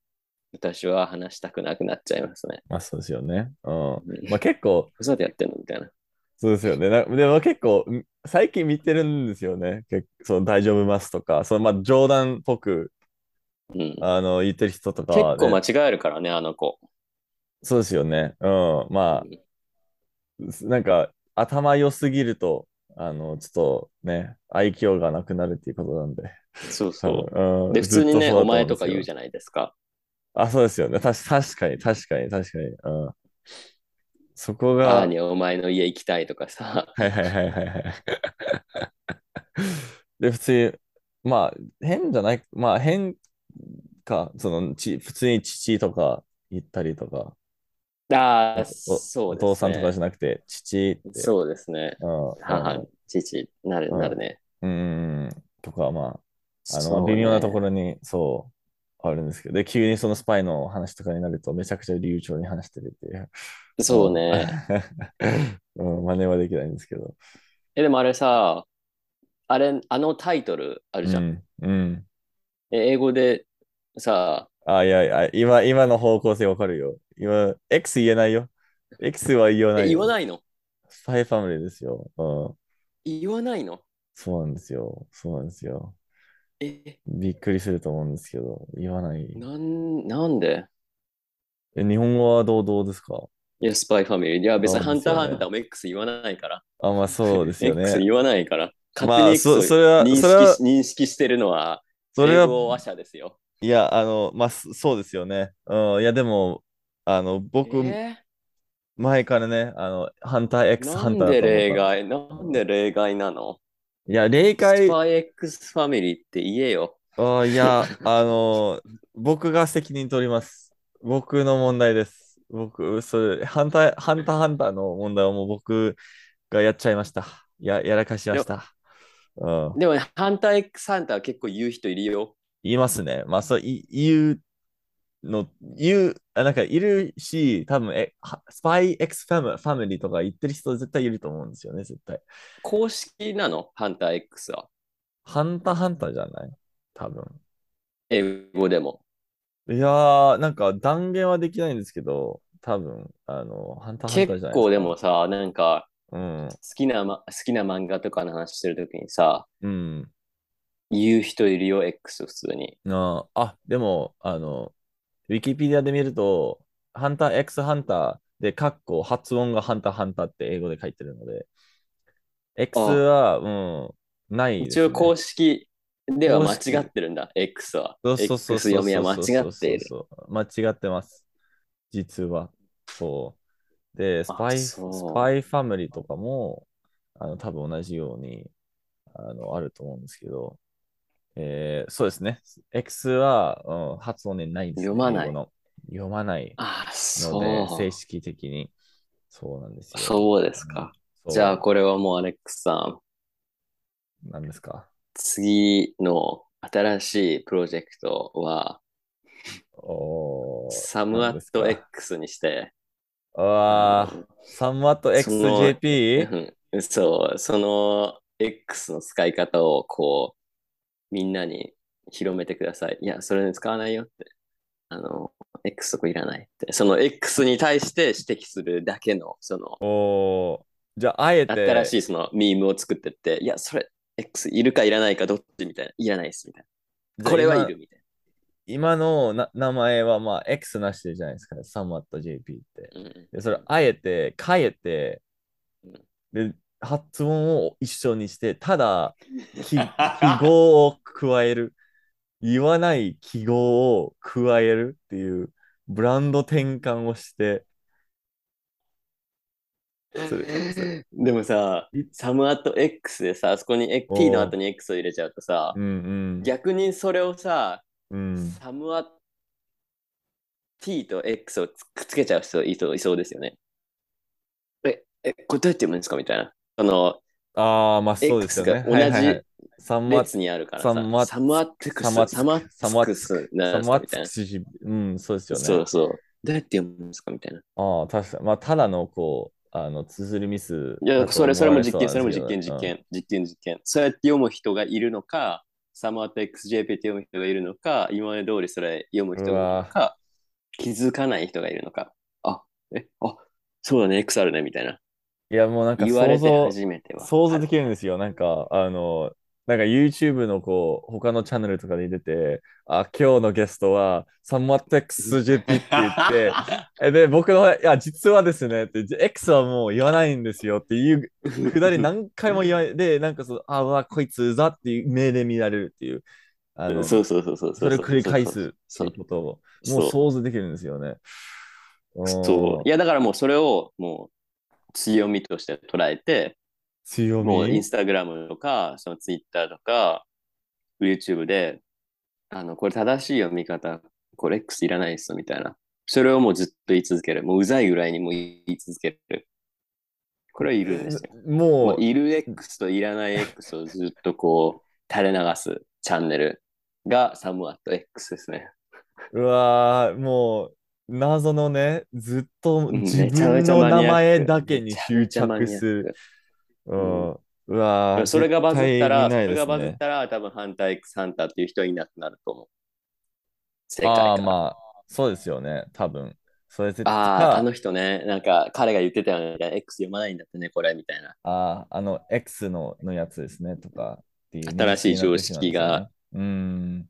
私は話したくなくなっちゃいますね。まあそうですよね。うん。うんまあ結構、わざとやってんのみたいな。そうですよね。なでも結構、ん最近見てるんですよね。結その大丈夫ますとか、そのまあ冗談っぽくうん、あの言ってる人とかね、構間違えるからね、あの子。そうですよね。うん。まあ、なんか頭良すぎると、あの、ちょっとね、愛嬌がなくなるっていうことなんで。そう多そう。分うんで、普通にね、お前とか言うゃじゃないですか。あ、そうですよね。たし確かに、確かに、確かに。うん。そこあが、ーにお前の家行きたいとかさ。はいはいはいはいはい。で、普通に、まあ、変じゃない、まあ、変か、その、ち、普通に父とか言ったりとか、ああ、おそうね。お父さんとかじゃなくて、父って、そうですね。うん、母、父、なる、うんなるね。うん、うん、とか、まあ、あの、ね微妙なところに、そう、あるんですけど、で、急にそのスパイの話とかになると、めちゃくちゃ流暢に話してるっていう。そうね。うん、真似はできないんですけど。え、でもあれさ、あれ、あのタイトルあるじゃん。うん、うん。え英語でさ、あ、いやいや、今、今の方向性わかるよ。今、X 言えないよ。X は言わない。言わないの？スパイファミリーですよ。うん。言わないの？そうなんですよ。そうなんですよ。え、びっくりすると思うんですけど、言わない。なん、なんで？え、日本語はどう、どうですか？いや、スパイファミリー。いや、別にハンターハンターも X 言わないから。あ、まあそうですよ X ね。言わないから。勝まあ手に X をそそれは認識それはし認識してるのは、それ英語は、話者ですよ。いや、あの、まあ、そそうですよね。うん、いや、でも、あの、僕、え前からね、あの、ハンターー X ハンなんで。例外なんで例外なの？いや、例ス外、パイ X ファミリーって言えよ。あいや、あの、僕が責任取ります。僕の問題です。僕、それ、ハンター、ハンターハンターの問題はもう僕がやっちゃいました。や、やらかしました。うん。でも、ハンター X ハンター結構言う人いるよ。言いますね。まあ、そう、い言うの、言う、あなんかいるし、多分え、はスパイ X ファミファミリーとか言ってる人絶対いると思うんですよね、絶対。公式なの？ハンター X は。ハンターハンターじゃない？多分。英語でも。いやー、なんか断言はできないんですけど、多分、あの、ハンターハンターじゃない結構でもさ、なんか、うん。好きな、ま、好きな漫画とかの話してるときにさ、うん。言う人いるよ、X 普通に。あ、あ、でも、あの、ウィキペディアで見ると、ハンター X ハンターで、カッコ発音がハンターハンターって英語で書いてるので、X は、うん、ないです、ね。一応公式では間違ってるんだ、X は。そうそうそう X そう読みは間違っている。そうそうそう間違ってます。実は。そう。で、スパイ、スパイファミリーとかも、あの、多分同じように、あの、あると思うんですけど、えーそうですね。X は、うん、発音でないんですよ読まない読まないああ、のそで、う。正式的に。そうなんですよ。そうですか。そうじゃあ、これはもうアレックスさん、何ですか？次の新しいプロジェクトは、サムアット X にして、ああ、サムワット XJP? うんそう、その X の使い方をこう、みんなに広めてください。いや、それに使わないよって。あの、X そこいらないって。その X に対して指摘するだけの、その、じゃあ、あえて、新しいそのミームを作ってって、いや、それ、X いるかいらないかどっちみたいな。いらないですみたいな。これはいるみたい今のな名前はまあ X なしでじゃないですか、サムアット JP って。うんで、それあえて変えてうん、で、発音を一緒にして、ただ、記記号を加える。言わない記号を加えるっていうブランド転換をして、でもさい、サムアット X でさ、そこに T の後に X を入れちゃうとさう、ん逆にそれをさ、うん。うん。サムア T と X をつくっつけちゃう人いそういそうですよね。え、え、これどうやって読むんですか？みたいな。その、ああ、まあそうですよね。同じはいはいはいサムアッ列にあるからさ、サムアサムアットクス、サムアッサムアッサムア。ツジうん、そうですよね。そうそう。どうやって読むんですかみたいな。ああ、確かに。まあ、ただの、こう、あの、綴りミス。いや、それ、それも実験、それも実験、実。験、実験、実験。そうやって読む人がいるのか、サムアット XJP って読む人がいるのか、今まで通りそれ読む人がいるのか、気づかない人がいるのか。あ、え、あ、そうだね、X あるね、みたいな。いや、もうなんか想像。想像できるんですよ。なんか、あの、なんか YouTube のこう、他のチャンネルとかで出てて、あ、今日のゲストは、サムアット XJP って言って、えで、僕の、いや、実はですね、って、X はもう言わないんですよっていうくだり何回も言わない。で、なんかそう、あ、うわ、こいつうざっていう目で見られるっていう、あの、そうそうそうそう。それを繰り返すってそいううことを、もう想像できるんですよね。そう。いや、だからもうそれを、もう、強みとして捉えて、強もうインみ。スタグラムとか、そのツイッターとか、YouTube で、あの、これ正しい読み方、これ X いらないですみたいな。それをもうずっと言い続ける。もううざいぐらいにもう言い続ける。これはいるんですよ。もういる X といらない X をずっとこう、垂れ流すチャンネルがサムアット X ですね。うわーもう、謎のね、ずっとうん自分の名前だけに執着する。クうん。うわーそれがバズったら、そ絶対見ないですれがバズっね。たら、多分ハンター X ハンターっていう人いなくなると思う。世界ああ。まあ、そうですよね、多分。それああ、あか、の人ね、なんか彼が言ってたよね、X 読まないんだってね、これみたいな。ああ、あの、X ののやつですね、とかっていう。新しい常識が。うーん。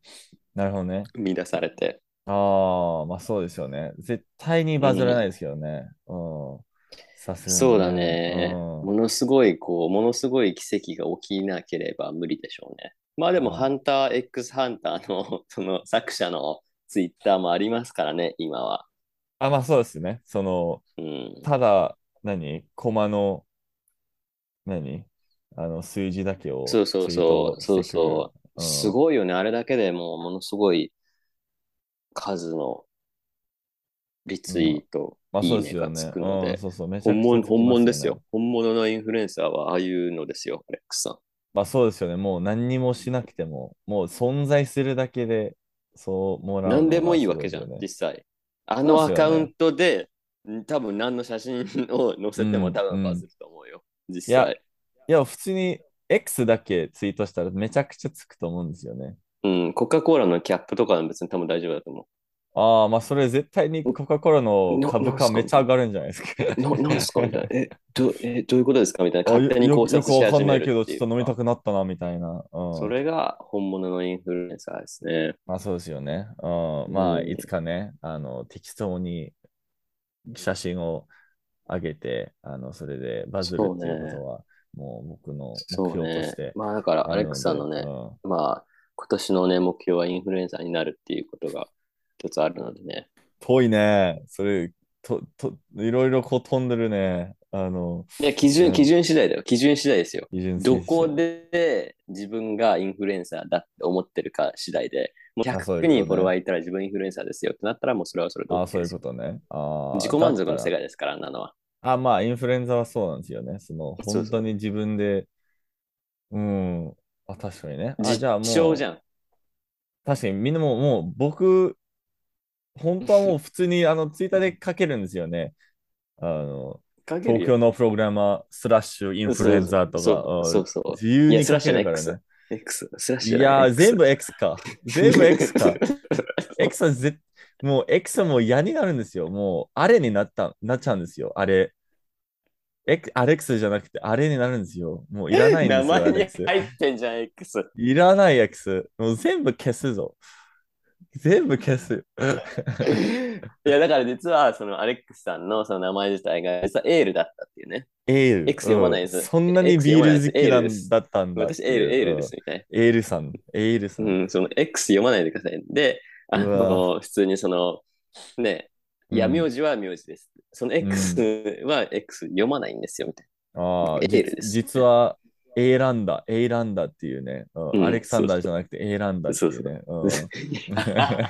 なるほどね。生み出されて。ああ、まあそうですよね。絶対にバズらないですけどね。うん。さすがにそうだね。うんものすごい、こう、ものすごい奇跡が起きなければ無理でしょうね。まあでも、うんハンター X ハンターの、その作者のツイッターもありますからね、今は。あ、まあそうですね。その、うん。ただ、何？コマの、何？あの、数字だけをそうそうそう、そうそう。う。すい。ごいよね。あれだけでもうものすごい数のリツイート、まあいそうですよね。いねがつくので本物、本物ですよね。。本物のインフルエンサーはああいうのですよ、アレックスさん。まあそうですよね。もう何にもしなくても、もう存在するだけで、そうもらうのが何でもいいわけじゃん、実際。あのアカウントで、ん多分何の写真を載せてもうん多分バズると思うよ、実いや際。いや、普通に X だけツイートしたらめちゃくちゃつくと思うんですよね。うん、コカ・コーラのキャップとかは別に多分大丈夫だと思ああ、まあそれ絶対にコカ・コーラのな株価めっちゃ上がるんじゃないですか？う。ななんですか？みたいな。えどえ、どういうことですか？みたいな。あ勝手に考察し始めるっていういけど、ちょっと飲みたくなったな、みたいな。うん、それが本物のインフルエンサーですね。まあそうですよね。うん、まあうんいつかね、あの、適当に写真を上げて、あの、それでバズるっていうことは、もう僕の目標として。。まあだから、アレックスさんのね、うんまあ今年のね、目標はインフルエンサーになるっていうことが一つあるのでね。遠いね。それ、と、と、いろいろこう飛んでるね。あの、いや、基準、うん基準次第だよ。基準次第ですよ。どこで自分がインフルエンサーだって思ってるか次第で、もう100あそういうことね人フォロワーいたら自分インフルエンサーですよってなったらもうそれはそれで OK ああ、そういうことね。ああ、自己満足の世界ですから、あんなのは。あ、まあ、インフルエンザはそうなんですよね。その、そうそう本当に自分で、うん、あ、確かにね。あ、実じゃあもう、証じゃん。確かにみんなもう、もう僕、本当はもう 普通にあのツイッターで書けるんですよね。あの、東京のプログラマー、スラッシュ、インフルエンザーとそうか、うんそうそう自由に書いやスラッシュのけるからね。X、スラッシュいやー、全部部 X か。全部 X か。X はぜもう X はもう嫌になるんですよ。もうあれになった、なっちゃうんですよ。あれ。X アレックスじゃなくてあれになるんですよ。もういらないんですよ、ア名前に。入ってんじゃん、X。いらない X。もう全部消すぞ。全部消す。いや、だから実は、そのアレックスさんのその名前自体が、実はエールだったっていうね。エール。X 読まないですうんそんなにビール好きなんだったんだ。私、エール、エールですみたいうん。エールさん。エールさ。な。うんん、その X 読まないでください。で、あうの、普通にその、ね、いや、うん名字は名字です。その X は X 読まないんですよ、みたいああ、エールですじ実は、エーランダ、エーランダっていうね、うんうんアレクサンダーじゃなくてエーランダっていうね。な。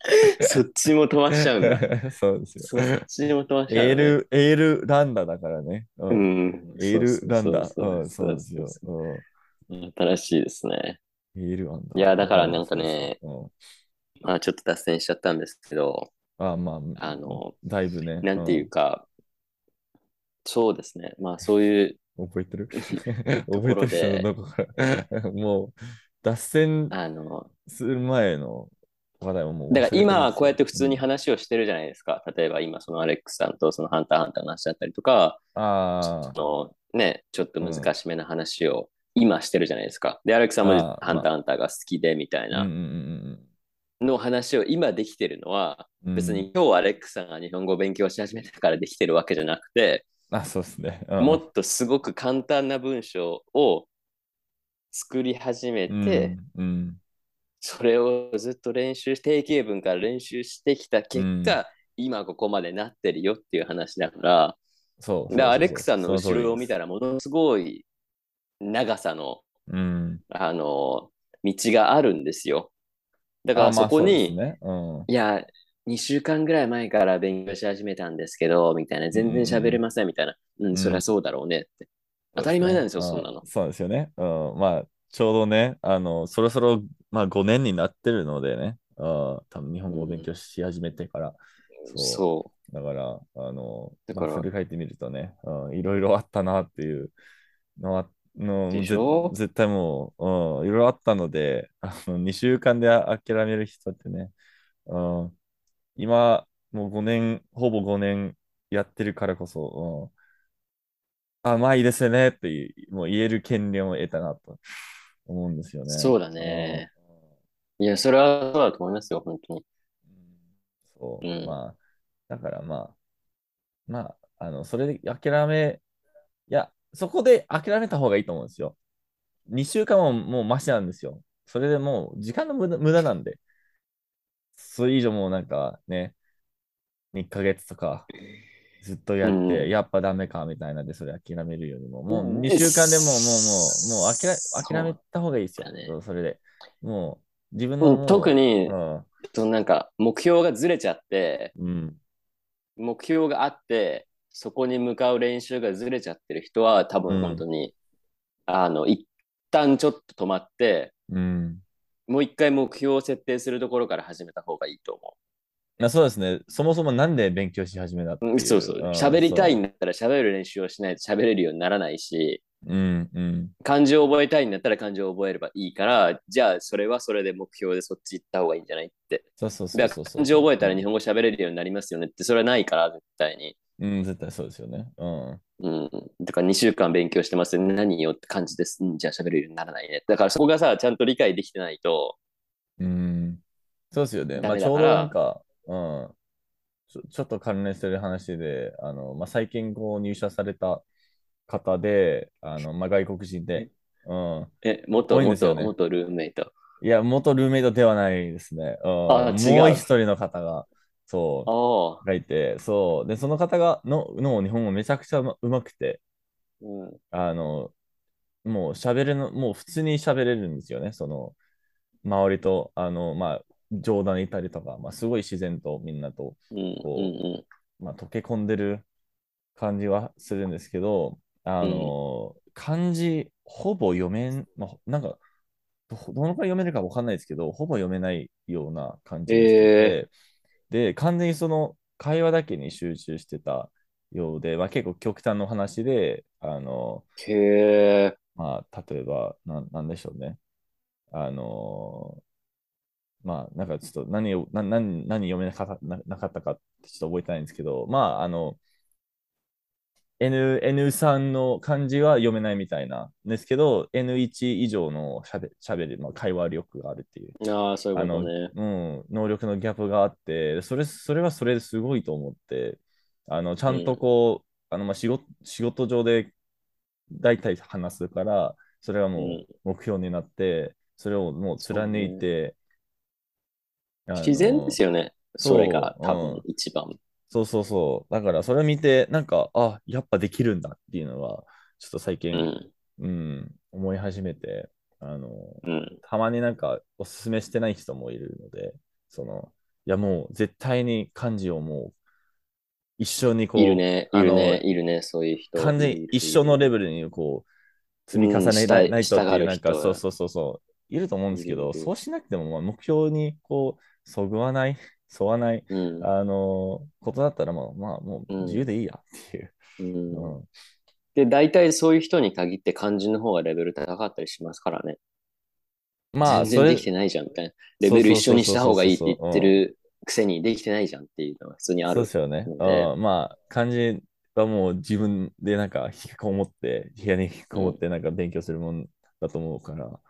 そっちも飛ばしちゃうんだ。う んそうですそっちも飛ばしちゃう、よ。エール、エールランダだからね。ううんん。エールランダ。そううんそうですよ。うん新しいですね。うんエールランダ。いやだからなんかねうんまあちょっと脱線しちゃったんですけど、あまあ、あの、だいぶね。なんていうか、そうですね。まあそういう、う ん覚えてる？と覚えてる？人のどこから もう、脱線あの、する前の話題はもう忘だ。から今こうやって普通に話をしてるじゃないですか。例えば今そのアレックスさんとそのハンターハンターの話だったりとか、あそのね、ちょっと難しめな話を今してるじゃないですか。で、アレックスさんもハンターハンターが好きでみたいあ。うんなうんの話を今できてるのは。別に今日アレックスさんが日本語を勉強し始めたからできてるわけじゃなくて、あ、そうですね。うんもっとすごく簡単な文章を作り始めて、うんうんそれをずっと練習し、定型文から練習してきた結果、うん今ここまでなってるよっていう話だから、そう。でアレックスさんの後ろを見たたら、ものすごい長さの、うん。あの、道があるんですよ。だからそこに、ね。うん。いや、2週間ぐらい前から勉強し始めたんですけど、みたいな、全然喋れませんみたいな、うん、ん。そりゃそうだろうねって。当たり前なんですよ、そんなの。う。そうですよね。うん、まあ、ちょうどね、あの、そろそろ、まあ、5年になってるのでね、うん、多分日本語を勉強し始めてから、そう。そだから、あの、だからまあ、振り返ってみるとね、うん、いろいろあったなっていうのは、のでしょ？ぜ絶対もう、うん、いろいろあったので、あの2週間で諦める人ってね、うん、今、もう5年、ほぼ5年やってるからこそ、うん、あ、まあいいですよねってもう言える権利を得たなと思うんですよう。ね。そうだね。いや、それはそうだと思いますよ、本当に。うん。そう、うんまあ、だからまあ、まあ、あの、それで諦め、いや、そこで諦めた方がいいと思うんですよ。2週間ももうマシなんですよ。それでもう時間の無駄無駄なんで。それ以上もうなんかね、2ヶ月とかずっとやって、うんやっぱダメかみたいなんで、それ諦めるよりも、もううん2週間でもう、もう、もう、もう諦諦めた方がいいですよ。だねそれで。もう、自分のもう、特にう、ん、なんか、目標がずれちゃって、うん、目標があって、そこに向かう練習がずれちゃってる人は、多分本当に、あの、一旦ちょっと止まって、うん。もう一回目標を設定するところから始めた方がいいと思まあ、そうですね。そもそもなんで勉強し始めたってう。いう。そうそう。ん喋りたいそんだったら喋る練習をしないと喋れるようにならないし、ううん、うん。漢字を覚えたいんだったら漢字を覚えればいいから、じゃあそれはそれで目標でそっち行った方がいいんじゃないって。そうそうそうそう漢字を覚えたら日本語喋れるようになりますよねって、それはないから、絶対に。うん、絶対そうですよね。うん。うん。だから2週間勉強してますよ何よって感じです。うん、じゃあ喋れるようにならないね。だからそこがさ、ちゃんと理解できてないと、うん。そうですよね。まあ、ちょうどなんか、うん。ちょちょっと関連してる話で、あの、まあ、最近こう入社された方で、あの、まあ、外国人で、うん。え、元、ね元ルームメイト。いや、元ルーメイトではないですね。うん、あ違うもう一人の方が、そう、ああ。がいて、そう。で、その方がの、の日本語めちゃくちゃうまくて、うん。あの、もう喋るの、もう普通に喋れるんですよね。その、周りと、あの、まあ、冗談いたりとか、まあ、すごい自然とみんなと、うん。うんこううん。まあ、溶け込んでる感じはするんですけど、あの、漢字、ほぼ読めん、まあ、なんか、どどのくらい読めるかわかんないですけど、ほぼ読めないような感じでしてて、で、完全にその会話だけに集中してたようで、まあ、結構極端な話で、あの、へえ。まあ、例えば、なんなんでしょうね。あのまあ、なんかちょっと何を、な何何読めなかったななかったかってちょっと覚えてないんですけど、まあ、あの、N、N3 の漢字は読めないみたいなんですけど、N1 以上のしゃべしゃべる、まあ、会話力があるっていう。ああ、そういうことね。うん、能力のギャップがあって、それ、それはそれですごいと思って、あの、ちゃんとこう、あの、まあ、仕事、仕事上で大体話すから、それはもううん目標になって、それをもう貫いて、あの自然ですよね。それが多うん分一番。そうそうそう。だからそれを見て、なんか、あ、やっぱできるんだっていうのは、ちょっと最う近、ん。うん、思い始めて、あの、うん。たまになんかおすすめしてない人もいるので、その、いやもう絶対に漢字をもう一緒にこう、いるね、いあのるね、いるね、そういう人。完全に一緒のレベルにこう、積み重ねない,、うんないとっていう、従なんか、そうそうそうそう、いると思うんですけど、そうしなくても、まあ、目標にこう、そぐわない、沿わない、うん。あのことだったら、まあ、まあ、もう自由でいいやっていう。うんうんで、大体そういう人に限って漢字の方がレベル高かったりしますからね。まあ、全それ然できてないじゃんみたいな。レベル一緒にした方がいいって言ってるくせにできてないじゃんっていうのが普通にあるそうで。すよね。のでうんまあ、漢字はもう自分でなんか引きこもって、部屋に引きこもってなんか勉強するもんだと思うから、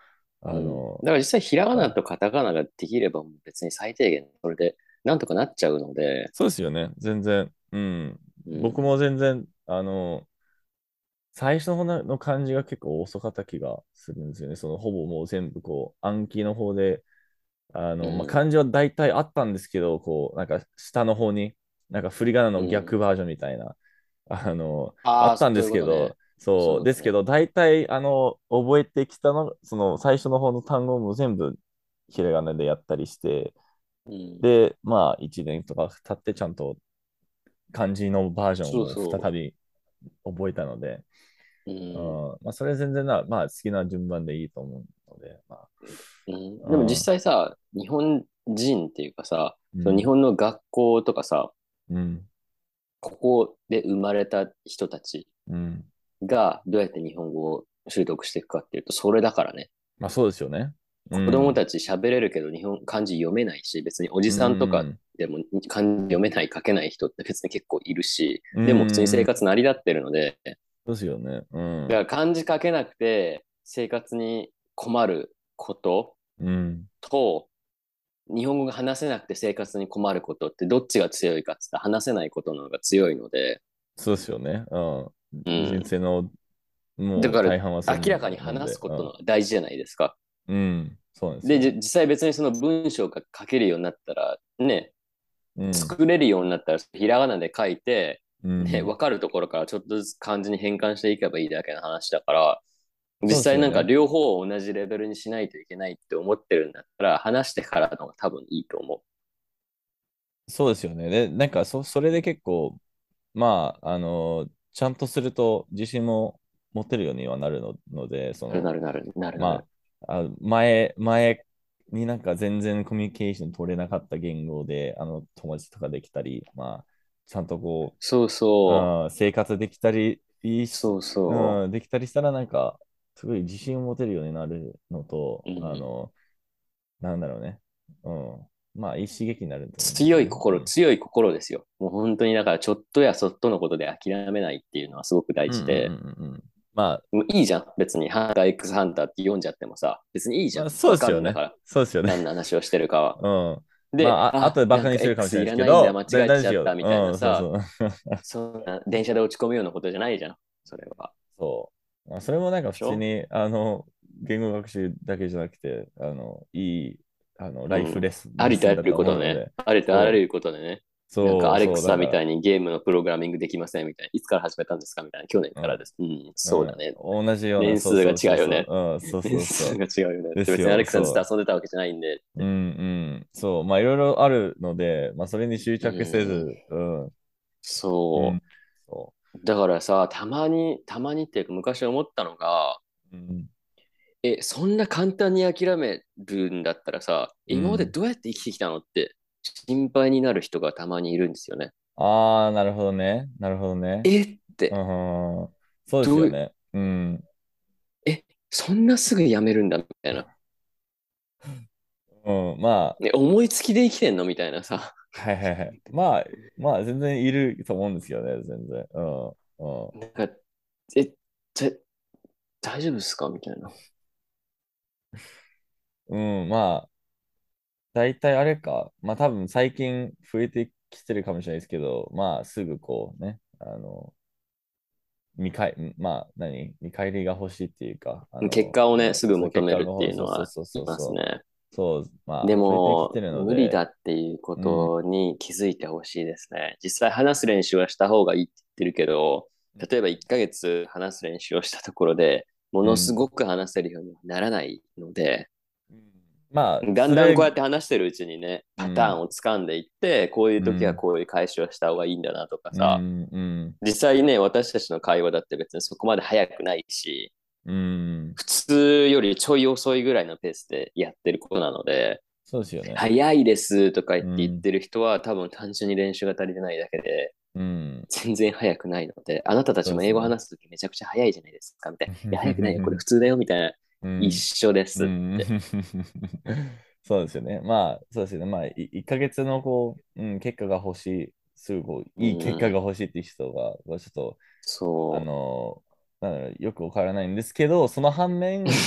あうんのだ、から実際ひらがなとカタカナができればもう別に最低限それでなんとかなっちゃうので、そうですよね。全然。うん。うん僕も全然、あの、最初の方の漢字が結構遅かった気がするんですよね。そのほぼもう全部こう暗記の方で、あの、うんまあ、漢字は大体あったんですけど、こう、なんか下の方に、なんか振り仮名の逆バージョンみたいな、あの、あーあったんですけど、そういうねそうですけど、大体、あの、覚えてきたの、その最初の方の単語も全部ひらがなでやったりして、うん。で、まあ、1年とか経ってちゃんと漢字のバージョンを再び覚えたので、うん。うん。まあ、それ全然な、まあ、好きな順番でいいと思うので、まあ、うん。でも実際さ、日本人っていうかさ、うん。その日本の学校とかさ、うん、ここで生まれた人たちうん。がどうやって日本語を習得していくかっていうと、それだからね。まあ、そうですよね。うん子供たち喋れるけど日本漢字読めないし、別におじさんとかうんでも漢字読めない、書けない人って別に結構いるし、うんでも普通に生活成り立ってるので、そうですよね。うんだから漢字書けなくて生活に困ることうん。と、日本語が話せなくて生活に困ることってどっちが強いかっつったら話せないことの方が強いので、そうですよね。うん。うん人生の、もうだから大半はそう明らかに話すことの大事じゃないですか。うん、うんそうなんですで、実際別にその文章が書けるようになったら、ね、うん作れるようになったら、ひらがなで書いて、うんね、分かるところからちょっとずつ漢字に変換していけばいいだけの話だから、実際なんか両方を同じレベルにしないといけないって思ってるんだったら、話してからの方が多分いいと思そうですよね。で、なんかそ、それで結構、まあ、あの、ちゃんとすると自信も持てるようにはなるのので、その、う。なるなるなるなまる。あ、あ前、前になんか全然コミュニケーション取れなかった言語で、あの、友達とかできたり、まあ、ちゃんとこそうう、そうん生活できたり、いいう。そうそう。うん、できたりしたら、なんか、すごい自信を持てるようになるのと、うんあの、なんだろうね。うん。まあ、いい刺激になるね強い心、うん強い心ですよ。もう本当にだからちょっとやそっとのことで諦めないっていうのはすごく大事でうん、うんうんうんまもういいじゃん。別にハンター X ハンターって読んじゃってもさ、別にいいじあ、ゃん。まあそうですよね。そうですよら、ね。何の話をしてるかは。うん。で、まあ、あ後でバカにするかもしれないけど、間違えちゃったみたいなさ、うんそうそうそんな電車で落ち込むようなことじゃないじゃん。それは。そう。まあ、それもなんか普通に、あの、言語学習だけじゃなくて、あの、いい、あの、ライフレッスン、ありとあらゆることね。ありとあらゆることでね。そうなんかアレクサみたいいにゲームのプログラミングできませんみたいな。いつから始めたんですかみたいな。去年からです。うん、そうだね。同じような。年数が違うよねそうそうそううん、そうそう年そう。数が違うよね。別にアレクサずっと遊んでたわけじゃないんで。うんうん。そう。まあ、いろいろあるので、まあ、それに執着せず、うん。そう。うんそだからさ、たまに、たまにっていうか昔思ったのが、う。うんえ、そんな簡単に諦めるんだったらさ、うん今までどうやって生きてきたのって心配になる人がたまにいるんですよね。ああ、なるほどね。なるほどね。えって、うん、そうですよね。うん。そんなすぐやめるんだみたいな。うん、まえ思いつきで生きてんのみたいなさ。あ、はいはいはい。まあ、まあ、全然いると思うんですよね、全然。うん。うん。なんか、え、ぜ大丈夫ですか？みたいな。うん、まあ、大体あれか。まあ多分最近増えてきてるかもしれないですけど、まあすぐこうね、あの、見返、まあ何？見返りが欲しいっていうか、結果をね、すぐ求めるっていうのはそうそういそうそう。ますね。そう、まあ、で増もで無理だっていうことに気づいてほしいですね。実際話す練習はした方がいいって言ってるけど、例えば1ヶ月話す練習をしたところでものすごく話せるようにはならないので、まあ、だんだんこうやっそて話してるうちにね、うん。パターンを掴んでいって、こういう時はこういう返しをした方がいいんだなとかれさ、うん、うん、実際ね、私たちの会話だって別にそこまで早くないし、うん、普通よりちょい遅いぐらいのペースでやってることなので、そうですよね。早いですとか言って言ってる人は、多分単純に練習が足りてないだけで、うん、全然早くないので、あなたたちも英語話すときめちゃくちゃ早いじゃないですかみたいな。いや、早くないよ、これ普通だよみたいな。うん一緒ですって。うん そうですよね。まあ、そうですよね。まあ、い1ヶ月のこう、うん、結果が欲しい、すぐこう、いい結果が欲しいっていう人が、ちょっと、そう。あの、なんよくわからないんですけど、その反面、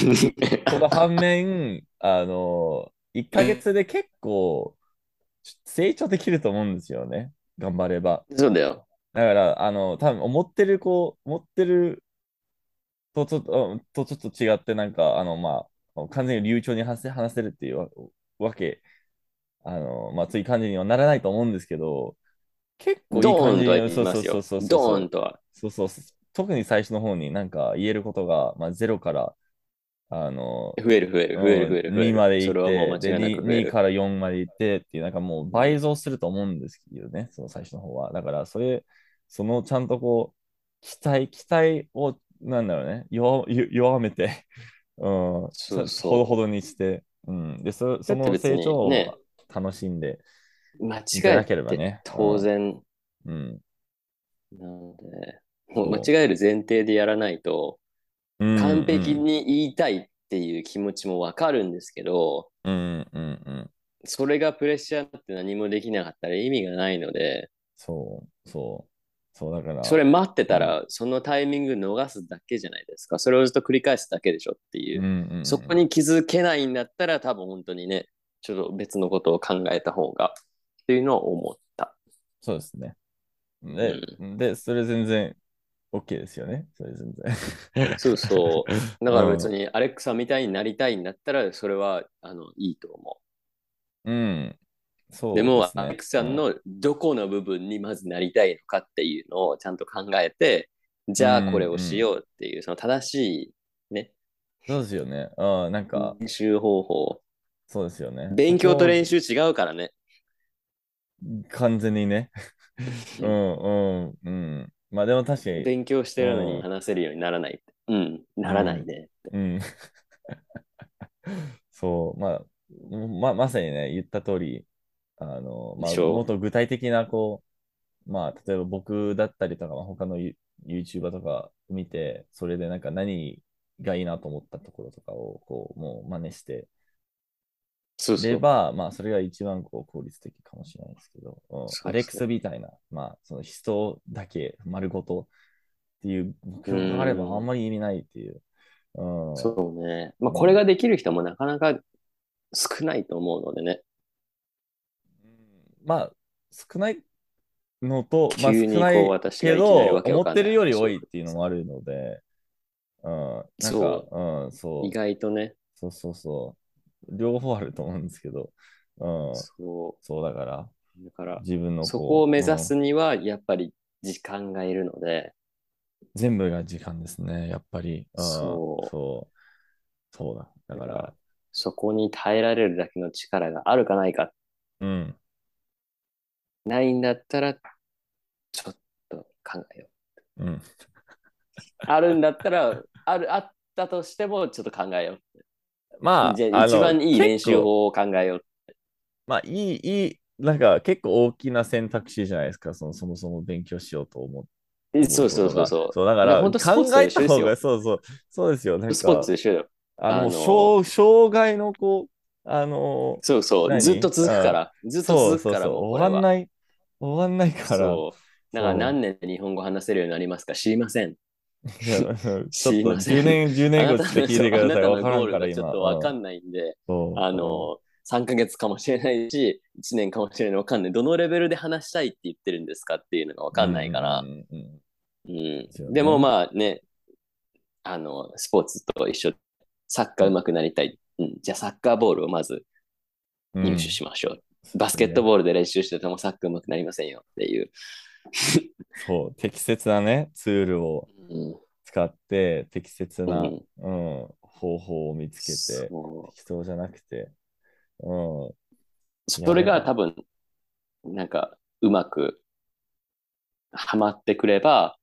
その反面、あの、1ヶ月で結構成長できると思うんですよね。頑張れば。そうだよ。だから、あの、多分思ってる、こう、思ってるとちょっと、うんとちょっと違って、なんか、あの、まあ、完全に流暢に話せ話せるっていうわわけ、あの、まあ、つい感じにはならないと思うんですけど、結構いい感じに、そうそうそうそう。ドーンとは。そうそう。特に最初の方になんか言えることが、まあ、ゼロから、あの、増える増える増える増える増える。2までいって、で間違い 2, なく増え2る。から4までいってっていう、なんかもう倍増すると思うんですけどね、その最初の方は。だから、それ、そのちゃんとこう、期待、期待を、なんだろうね、弱弱めて、うん、そうそう。ほどほどにして、うん、で、そその成長をね。楽しんで、間違えければね。て当然。うん。なので、もう間違える前提でやらないと、うん完璧に言いたいっていう気持ちもわかるんですけど、うんうんうん。それがプレッシャーって何もできなかったら意味がないので、そう、そう。そうだから。それ待ってたら、そのタイミング逃すだけじゃないですか。それをずっと繰り返すだけでしょっていうう。んうんうん、そこに気づけないんだったら、多分本当にね、ちょっと別のことを考えた方がっていうのを思った。そうですね。で、で、それ全然 OK ですよね。それ全然。そうそう。だから別にアレックさんみたいになりたいんだったら、それはあのいいと思うん。そうう。でも、アレックさんのどこの部分にまずなりたいのかっていうのをちゃんと考えて、じゃあこれをしようっていう、その正しいね、そうですよね。うん、なんか、練習方法。そうですよね。勉強と練習。習違うからね。完全にね。うんうんうん。まあでも確かに、勉強してるのうんに話せるようにならない。うん、ならないね。うん。そう、まあ、ま、まさにね、言った通り、あの、まあ、もっと具体的な、こう、まあ、例えば僕だったりとか、まあ他のユ YouTuber とか見て、それでなんか何がいいなと思ったところとかを、こう、もう真似してそうそう。れば、まあ、それが一番こう効率的かもしれないですけど、うんそうアレックスみたいな、まあ、その人だけ丸ごとっていう目標があればあんまり意味ないっていう。うん、そうね。まあ、これができる人もなかなか少ないと思うのでね。まあ、少ないのと、まあ、少ないけど、思ってるより多いっていうのもあるので、うん、なんか、そううん、そう意、外とね。そうそうそう、両方あると思うんですけど、うん、そそうだから、う。だから、自分のそこを目指うんすには、やっぱり時間がいるので、全部が時間ですね、やっぱり。うん、そうそう。そうだ。だから、そこに耐えられるだけの力があるかないか。うん。ないんだったら、ちょっと考えよう。うん。あるんだったら、ある、あったとしても、ちょっと考えよまあ、う。じゃあ、一番いい練習法を考えよう。まあ、いい、いい、なんか結構大きな選択肢じゃないですか、そのそもそも勉強しようと思って。えそうそうそうそう。そう、だから考えた方が、そうそう、そうですよ。なんか、スポーツで一緒だよ。あの、障害のこう、あの、そうそう。何？ずっと続くから。ずっとそう続くから、そうそう、もう終わんない、終わんないから、そだからそう。何年で日本語話せるようになりますか？知りません。ちょっと知りません。10年、10あ年後ちょっと聞いてください。からんからちょっとわかうんんないんで、そうあの、3ヶ月かもしれないし、1年かもしれない。わかんない。どのレベルで話したいって言ってるんですかっていうのがわかんないから。でもまあね、あの、スポーツと一緒、サッカー上手くなりたい。うん、じゃあサッカーボールをまずうん。入手しましょう。バスケットボールで練習しててもサッカー上手くなりませんよっていう。そう、適切なね、ツールをうん。使って、適切な、ううんん方法を見つけて、適当じゃなくて、うん、それが多分、なんか、うまくはまってくれば、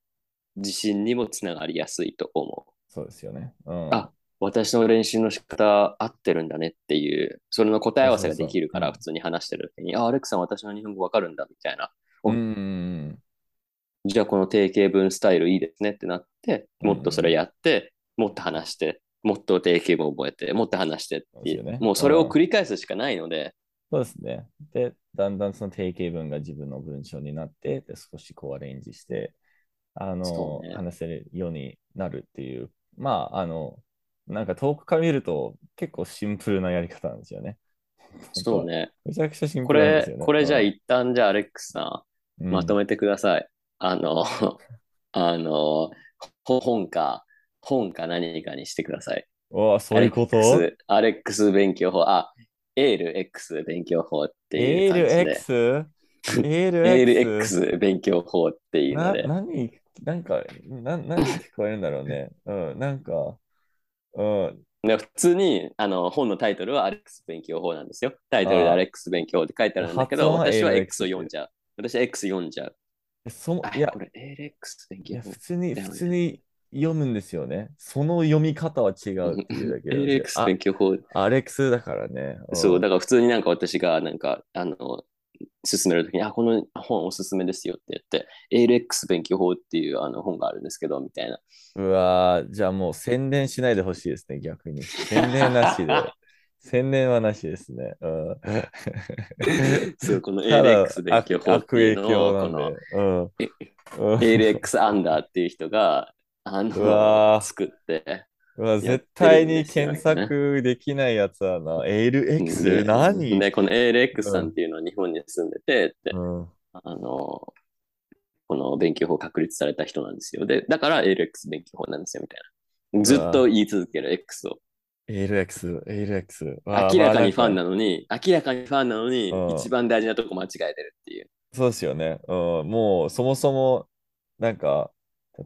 自信にもつながりやすいと思う。そうですよね。うん、あ私の練習の仕方合ってるんだねっていう、それの答え合わせができるから、普通に話してる時に、あ、アレックさん、私の日本語わかるんだみたいな。うん。うんじゃあ、この定型文スタイルいいですねってなって、もっとそれやって、もっと話して、もっと定型文覚えて、もっと話してっていう、ね。もうそれを繰り返すしかないので、そうですね。で、だんだんその定型文が自分の文章になって、で少しこうアレンジして、あの、ね。話せるようになるっていう、まあ、あの、なんか遠くから見ると結構シンプルなやり方なんですよね。そう。ね。めちゃくちゃシンこれプルなんですよ、ね。これじゃあうん一旦じゃあアレックスさん、まとめてください。あの、あの、ほ本か、本か何かにしてください。うん、わそういうこと？アレックス、アレックス勉強法、あ、エール X 勉強法っていう感じで。?ALX? エール ALX? X 勉強法っていうのな、で。何、なんか、な、何聞こえるんだろうね。うん、なんか、うん、で普通にあの本のタイトルはアレックス勉強法なんですよ。タイトルでアレックス勉強法って書いてあるんだけど、私は X を読んじゃう。私は X 読んじゃう。その、あいやこ、れ ALX 勉強法普。通に、普通に読むんですよね。その読み方は違うっていうだけで。勉強法。あアレックスだからね。そう、だだから普通になんか私がなんか、あの、進めるときに、あ、この本おすすめですよって言って、ALX 勉強法っていうあの本があるんですけど、みたいな。うわーじゃあもう宣伝しないでほしいですね、逆に。宣伝なしで。宣伝はなしですね。うん、そう、この ALX 勉強法っていうのを、こので。うんうん ALX アンダーっていう人が、あの、ー作って、絶対に検索できないやつだな。ALX? で何？で、この ALX さんっていうのは日本に住んでて、でうんあの、この勉強法を確立された人なんですよ。で、だから ALX 勉強法なんですよ、みたいな。ずっと言い続ける X を。ALX、ALX。明らかにファンまあなのに、明らかにファンなのにうん、一番大事なとこ間違えてるっていう。そうですよね。うん、もうそもそも、なんか、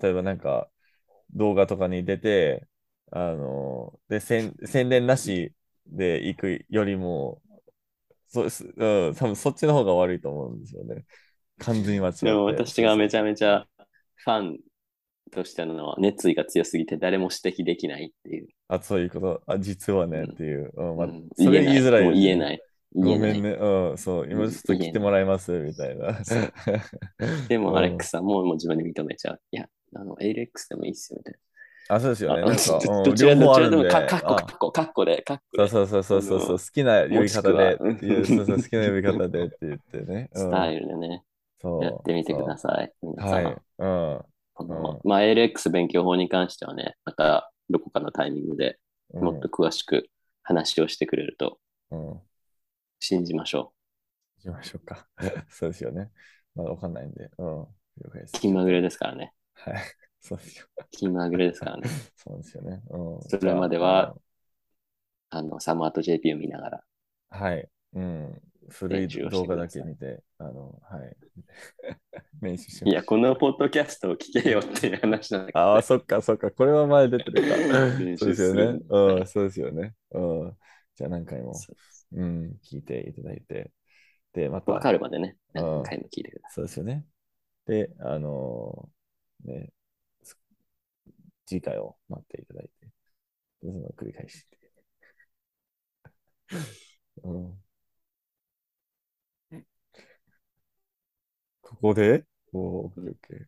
例えばなんか、動画とかに出て、あの、で、宣宣伝なしで行くよりも、そうです、うん、多分そっちの方が悪いと思うんですよね。完全に間違って。でも私がめちゃ、ゃめちゃファンとしての熱意が強すぎて誰も指摘できないっていう。あ、そういうこと、あ、実はね、っていう。うんまあうんそれ言いづらいね言えない。言えない。ごめんね。うん、そう、今ちょっと来てもらいます、みたいな。でも、うんアレックスさんももう自分で認めちゃう。いや、あの、ALX でもいいっすよ、みたいあ、そうですよね。な。なんか、うんどちら両方あるんで。かかっこ、あかっこ、かっこで、かっこで。そうそうそうそうそう好きな呼び方でっていう、そうそう、好きな呼び方でって言ってね。うんスタイルでね、やってみてください。そう皆さん。はい。うんこのうまあ、ALX 勉強法に関してはね、またどこかのタイミングでうん。もっと詳しく話をしてくれるとうん。信じましょ行きましょうか。そうですよね。まだわかんないんで。うん。気まぐれですからね。はい。そうですよ。気まぐれですからね。そうですよね。うん。それまではあの、サマート JP を見ながら。はい。うん。古い動画だけ見て、あの、はい。練習し。いや、このポッドキャストを聞けよっていう話なんだけど、ああ、そっか、そっか。これは前出てるか。練 そうですよね。うん、そうですよね。うん。じゃあ何回も、そううん、聞いていただいて。で、また、わかるまでね、うん何回も聞いてくださそうですよね。で、あのーね、す次回を待っていただいて、その繰り返し。うん、ここでおーオッケー